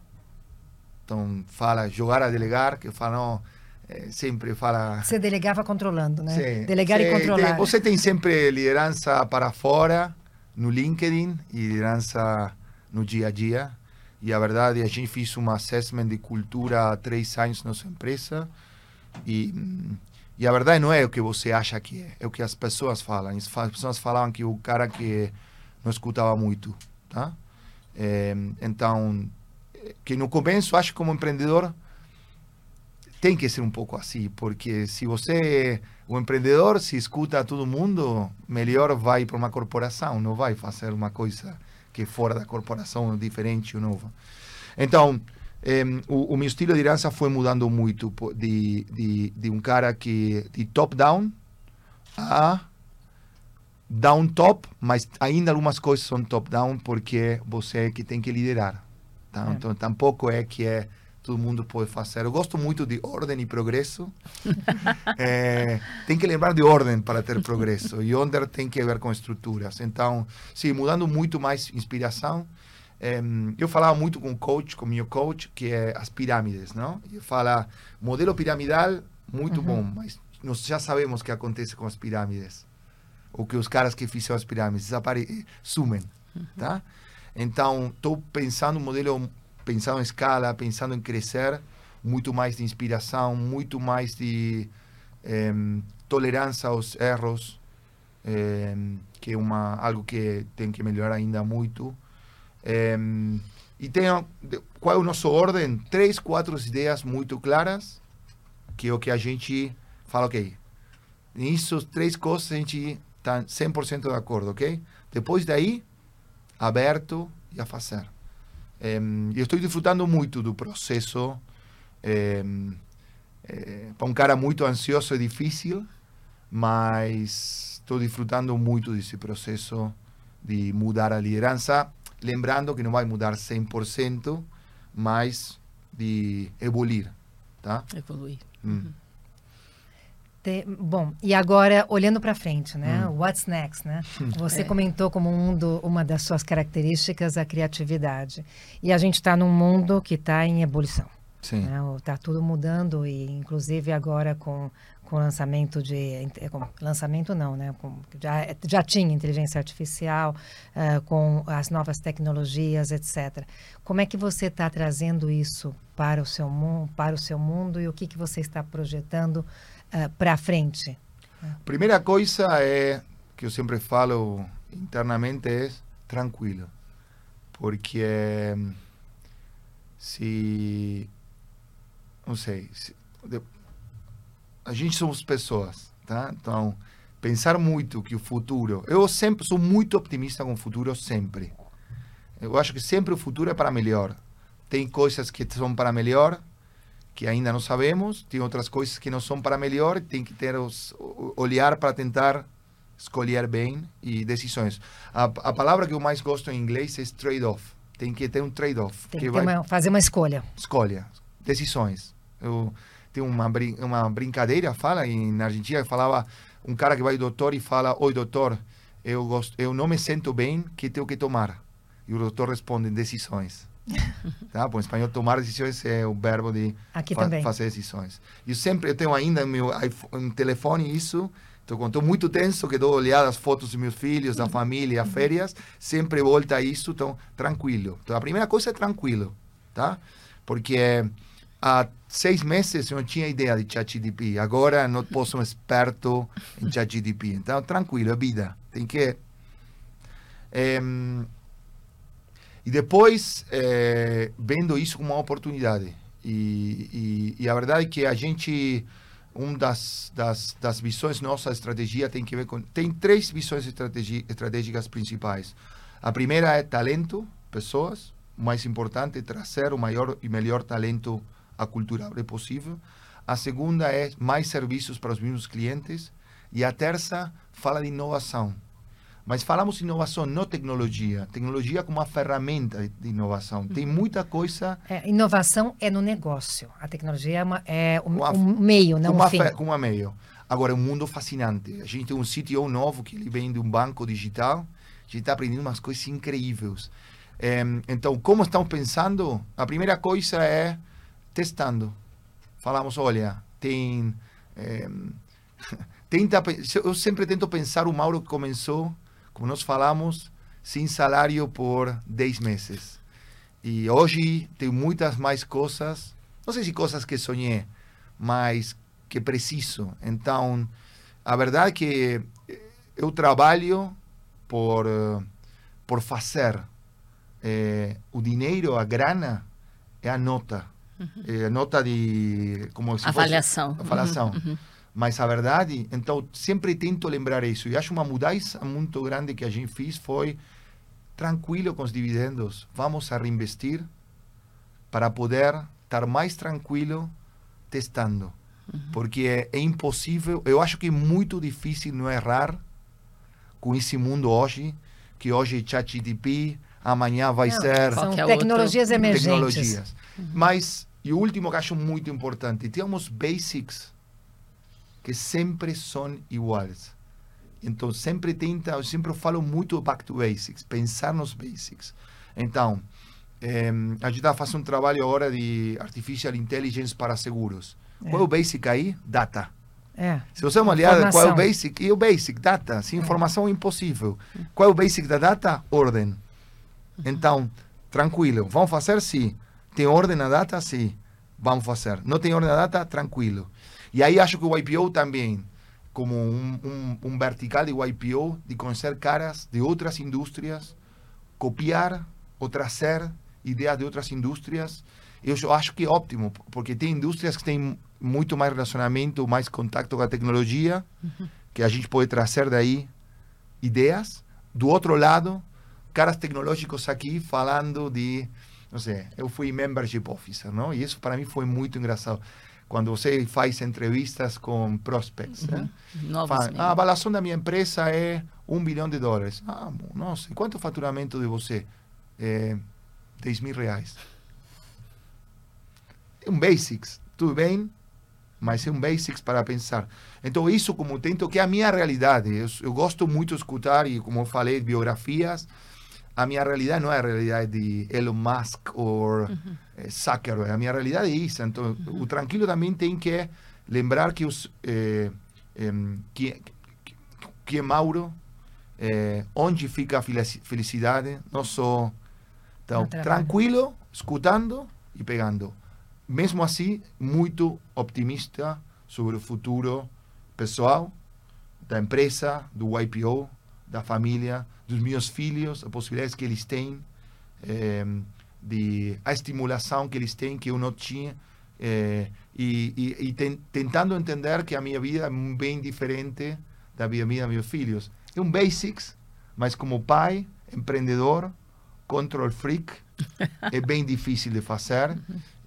Então, fala jogar a delegar, que fala, não, é, sempre fala... Você delegava controlando, né? Sim, Delegar e controlar. Tem, você tem sempre liderança para fora, no LinkedIn, e liderança no dia a dia. E a verdade, a gente fez um assessment de cultura há três anos na nossa empresa. E, e a verdade não é o que você acha que é, é o que as pessoas falam. As pessoas falavam que o cara que não escutava muito, tá? É, então, que no começo, acho que como empreendedor, tem que ser um pouco assim, porque se você, o empreendedor, se escuta todo mundo, melhor vai para uma corporação, não vai fazer uma coisa que fora da corporação, diferente ou nova. Então, o, o, meu estilo de liderança foi mudando muito de, de, de um cara que de top-down a down top, mas ainda algumas coisas são top down porque você é que tem que liderar. Tá? É. Então tampouco é que é todo mundo pode fazer. Eu gosto muito de ordem e progresso. é, tem que lembrar de ordem para ter progresso. E order tem que ver com estruturas. Então, sim, mudando muito mais inspiração. É, eu falava muito com o coach, com meu coach, que é as pirâmides, não? E fala, modelo piramidal, muito uhum. bom, mas nós já sabemos o que acontece com as pirâmides o que os caras que fizeram as pirâmides desapare sumem, tá? Então, estou pensando um modelo, pensando em escala, pensando em crescer, muito mais de inspiração, muito mais de tolerância aos erros, que é uma, algo que tem que melhorar ainda muito. E tenho, qual é o nosso ordem? Três, quatro ideias muito claras, que é o que a gente fala, ok, nisso, três coisas a gente está 100% de acordo, ok? Depois daí, aberto e a fazer. Eu estou desfrutando muito do processo. É, para um cara muito ansioso é difícil, mas estou desfrutando muito desse processo de mudar a liderança. Lembrando que não vai mudar 100%, mas de evoluir. Tá? Evoluir. Hum. Uhum bom, e agora olhando para frente, né? Hum. What's next, né? Você é. comentou como um do, uma das suas características a criatividade. E a gente está num mundo que está em ebulição. Sim. Né? Tá tudo mudando e inclusive agora com com lançamento de com, lançamento não, né? Com, já já tinha inteligência artificial, uh, com as novas tecnologias, etc. Como é que você está trazendo isso para o seu mundo, para o seu mundo e o que que você está projetando uh, para frente? Primeira coisa é que eu sempre falo internamente é tranquilo. Porque se. Não sei. Se, a gente somos pessoas, tá? Então, pensar muito que o futuro. Eu sempre sou muito optimista com o futuro, sempre. Eu acho que sempre o futuro é para melhor. Tem coisas que são para melhor, que ainda não sabemos, tem outras coisas que não são para melhor, tem que ter os, olhar para tentar escolher bem e decisões. A, a palavra que eu mais gosto em inglês é trade-off. Tem que ter um trade-off. Tem que, vai... uma, fazer uma escolha. Escolha, decisões. Eu tenho uma, brin uma brincadeira, fala, em, na Argentina, falava um cara que vai ao doutor e fala, oi doutor, eu, gosto, eu não me sinto bem, que tenho que tomar? E o doutor responde, decisões. tá? Bom, em espanhol, tomar decisões é o verbo de fa fazer decisões. Eu sempre, eu tenho ainda no meu iPhone, telefone isso, então, quando estou muito tenso, que dou olhada as fotos dos meus filhos, da família, férias, sempre volta a isso, então, tranquilo. Então, a primeira coisa é tranquilo, tá? Porque há seis meses eu não tinha ideia de ChatGPT. Agora não posso um experto em ChatGPT. Então, tranquilo, é vida. Tem que... É, e depois, é, vendo isso como uma oportunidade. E, e, e, a verdade é que a gente, uma das, das, das visões nossa estratégia tem que ver com. Tem três visões estratégicas principais. A primeira é talento, pessoas. O mais importante trazer o maior e melhor talento acultural é possível. A segunda é mais serviços para os mesmos clientes. E a terça fala de inovação mas falamos inovação, não tecnologia. Tecnologia como uma ferramenta de inovação. Tem muita coisa. É, inovação é no negócio. A tecnologia é, uma, é um, uma, um meio, não um fim. Como um meio. Agora, é um mundo fascinante. A gente tem um sítio novo que ele vem de um banco digital. A gente está aprendendo umas coisas incríveis. É, então, como estamos pensando? A primeira coisa é testando. Falamos, olha, tem. É, tenta, eu sempre tento pensar o Mauro que começou como nós falamos, sem salário por 10 meses. E hoje tem muitas mais coisas, não sei se coisas que sonhei, mas que preciso. Então, a verdade é que eu trabalho por, por fazer. É, o dinheiro, a grana, é a nota. Uhum. É a nota de... Como se avaliação. Fosse, avaliação. Uhum. Mas a verdade, então, sempre tento lembrar isso. E acho uma mudança muito grande que a gente fez foi tranquilo com os dividendos. Vamos a reinvestir para poder estar mais tranquilo testando. Uhum. Porque é, é, impossível, eu acho que é muito difícil não errar com esse mundo hoje, que hoje é ChatGPT, amanhã vai não, ser... São tecnologias outro. emergentes. Tecnologias. Uhum. Mas, e o último que acho muito importante, temos basics que sempre são iguais. Então, sempre tenta, eu sempre falo muito back to basics, pensar nos basics. Então, é, a gente está fazendo um trabalho agora de artificial intelligence para seguros. É. Qual é o basic aí? Data. É. Se você uma olhada, qual é o basic? E o basic, data. Sem informação é impossível. Qual é o basic da data? Ordem. Uhum. Então, tranquilo. Vamos fazer? Sim. Tem ordem na data? Sim. Vamos fazer. Não tem ordem na data? Tranquilo. E aí acho que o YPO também, como um, um, um vertical de YPO, de conhecer caras de outras indústrias, copiar ou trazer ideias de outras indústrias, eu acho que é ótimo, porque tem indústrias que têm muito mais relacionamento, mais contato com a tecnologia, uhum. que a gente pode trazer daí ideias. Do outro lado, caras tecnológicos aqui falando de, não sei, eu fui membership officer, não? E isso para mim foi muito engraçado quando você faz entrevistas com prospects. Uhum. Né? Fala, a avaliação da minha empresa é um bilhão de dólares. Ah, nossa, e quanto o faturamento de você? É, 10 mil reais. É um basics, tudo bem, mas é um basics para pensar. Então, isso como tento, que é a minha realidade. Eu, eu gosto muito de escutar, e como eu falei, biografias, a minha realidade não é a realidade de Elon Musk ou uhum. Eh, Zuckerberg. A minha realidade é isso. Então, uhum. o tranquilo também tem que lembrar que os eh, que, que é Mauro, eh, onde fica a felicidade, não só então, tranquilo, escutando e pegando. Mesmo assim, muito optimista sobre o futuro pessoal da empresa, do YPO, da família, dos meus filhos, as possibilidades que eles têm, é, de a estimulação que eles têm que eu não tinha é, e, e, e ten, tentando entender que a minha vida é bem diferente da vida dos meus filhos. É um basics, mas como pai, empreendedor, control freak, é bem difícil de fazer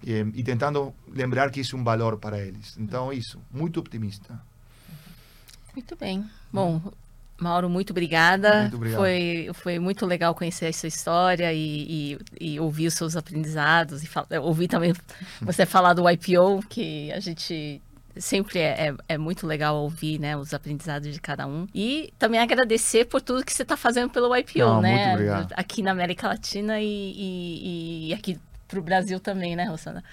e, e, tentando lembrar que isso é um valor para eles. Então, isso, muito optimista. Muito bem. Bom, Mauro, muito obrigada. Muito obrigado. Foi, foi muito legal conhecer essa história e, e, e ouvir os seus aprendizados. e Ouvir também você falar do IPO, que a gente sempre é, é, é, muito legal ouvir né, os aprendizados de cada um. E também agradecer por tudo que você está fazendo pelo IPO, Não, né? Muito aqui na América Latina e, e, e aqui para o Brasil também, né, Rosana?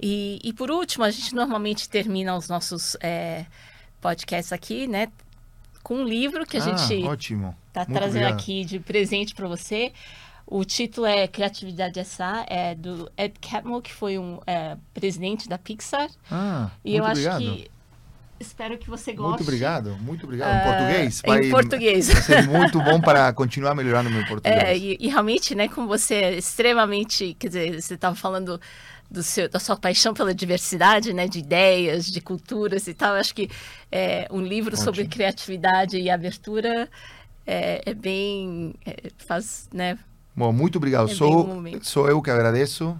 E, e por último, a gente normalmente termina os nossos é, podcasts aqui, né? Com um livro que a ah, gente está trazendo obrigado. aqui de presente para você. O título é Criatividade SA, é do Ed Catmull, que foi um é, presidente da Pixar. Ah, e eu obrigado. acho que espero que você goste. Muito obrigado, muito obrigado. Em português? Vai, em português. Vai ser muito bom para continuar melhorando meu português. É, e, e, realmente, né, como você é extremamente, quer dizer, você estava falando do seu, da sua paixão pela diversidade, né, de ideias, de culturas e tal, eu acho que é, um livro Ótimo. sobre criatividade e abertura é, é bem, é, faz, né, Bom, muito obrigado. É sou, sou eu que agradeço.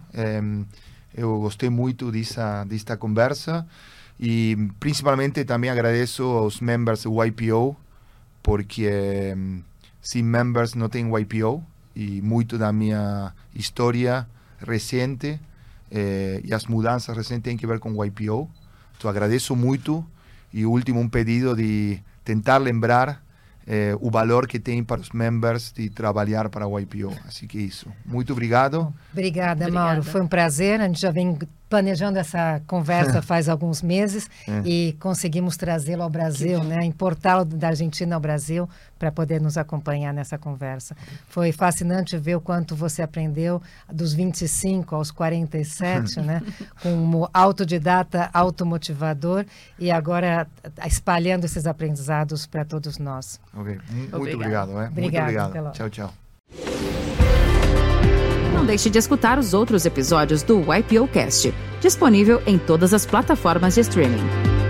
Eu gostei muito dessa, desta conversa e principalmente também agradeço aos members do YPO, porque sem members não tem YPO e muito da minha história recente é, e as mudanças recentes têm que ver com o YPO. Então agradeço muito e último um pedido de tentar lembrar eh, o valor que tem para os members de trabalhar para o IPO. Assim que isso. Muito obrigado. Obrigada, Obrigada, Mauro. Foi um prazer. A gente já vem planejando essa conversa faz alguns meses é. e conseguimos trazê-lo ao Brasil, né? importá-lo da Argentina ao Brasil para poder nos acompanhar nessa conversa. Foi fascinante ver o quanto você aprendeu dos 25 aos 47, né? como autodidata, automotivador e agora espalhando esses aprendizados para todos nós. Okay. Muito obrigado. Obrigado. É? Muito obrigado. Tchau, tchau. Não deixe de escutar os outros episódios do YPO Cast, disponível em todas as plataformas de streaming.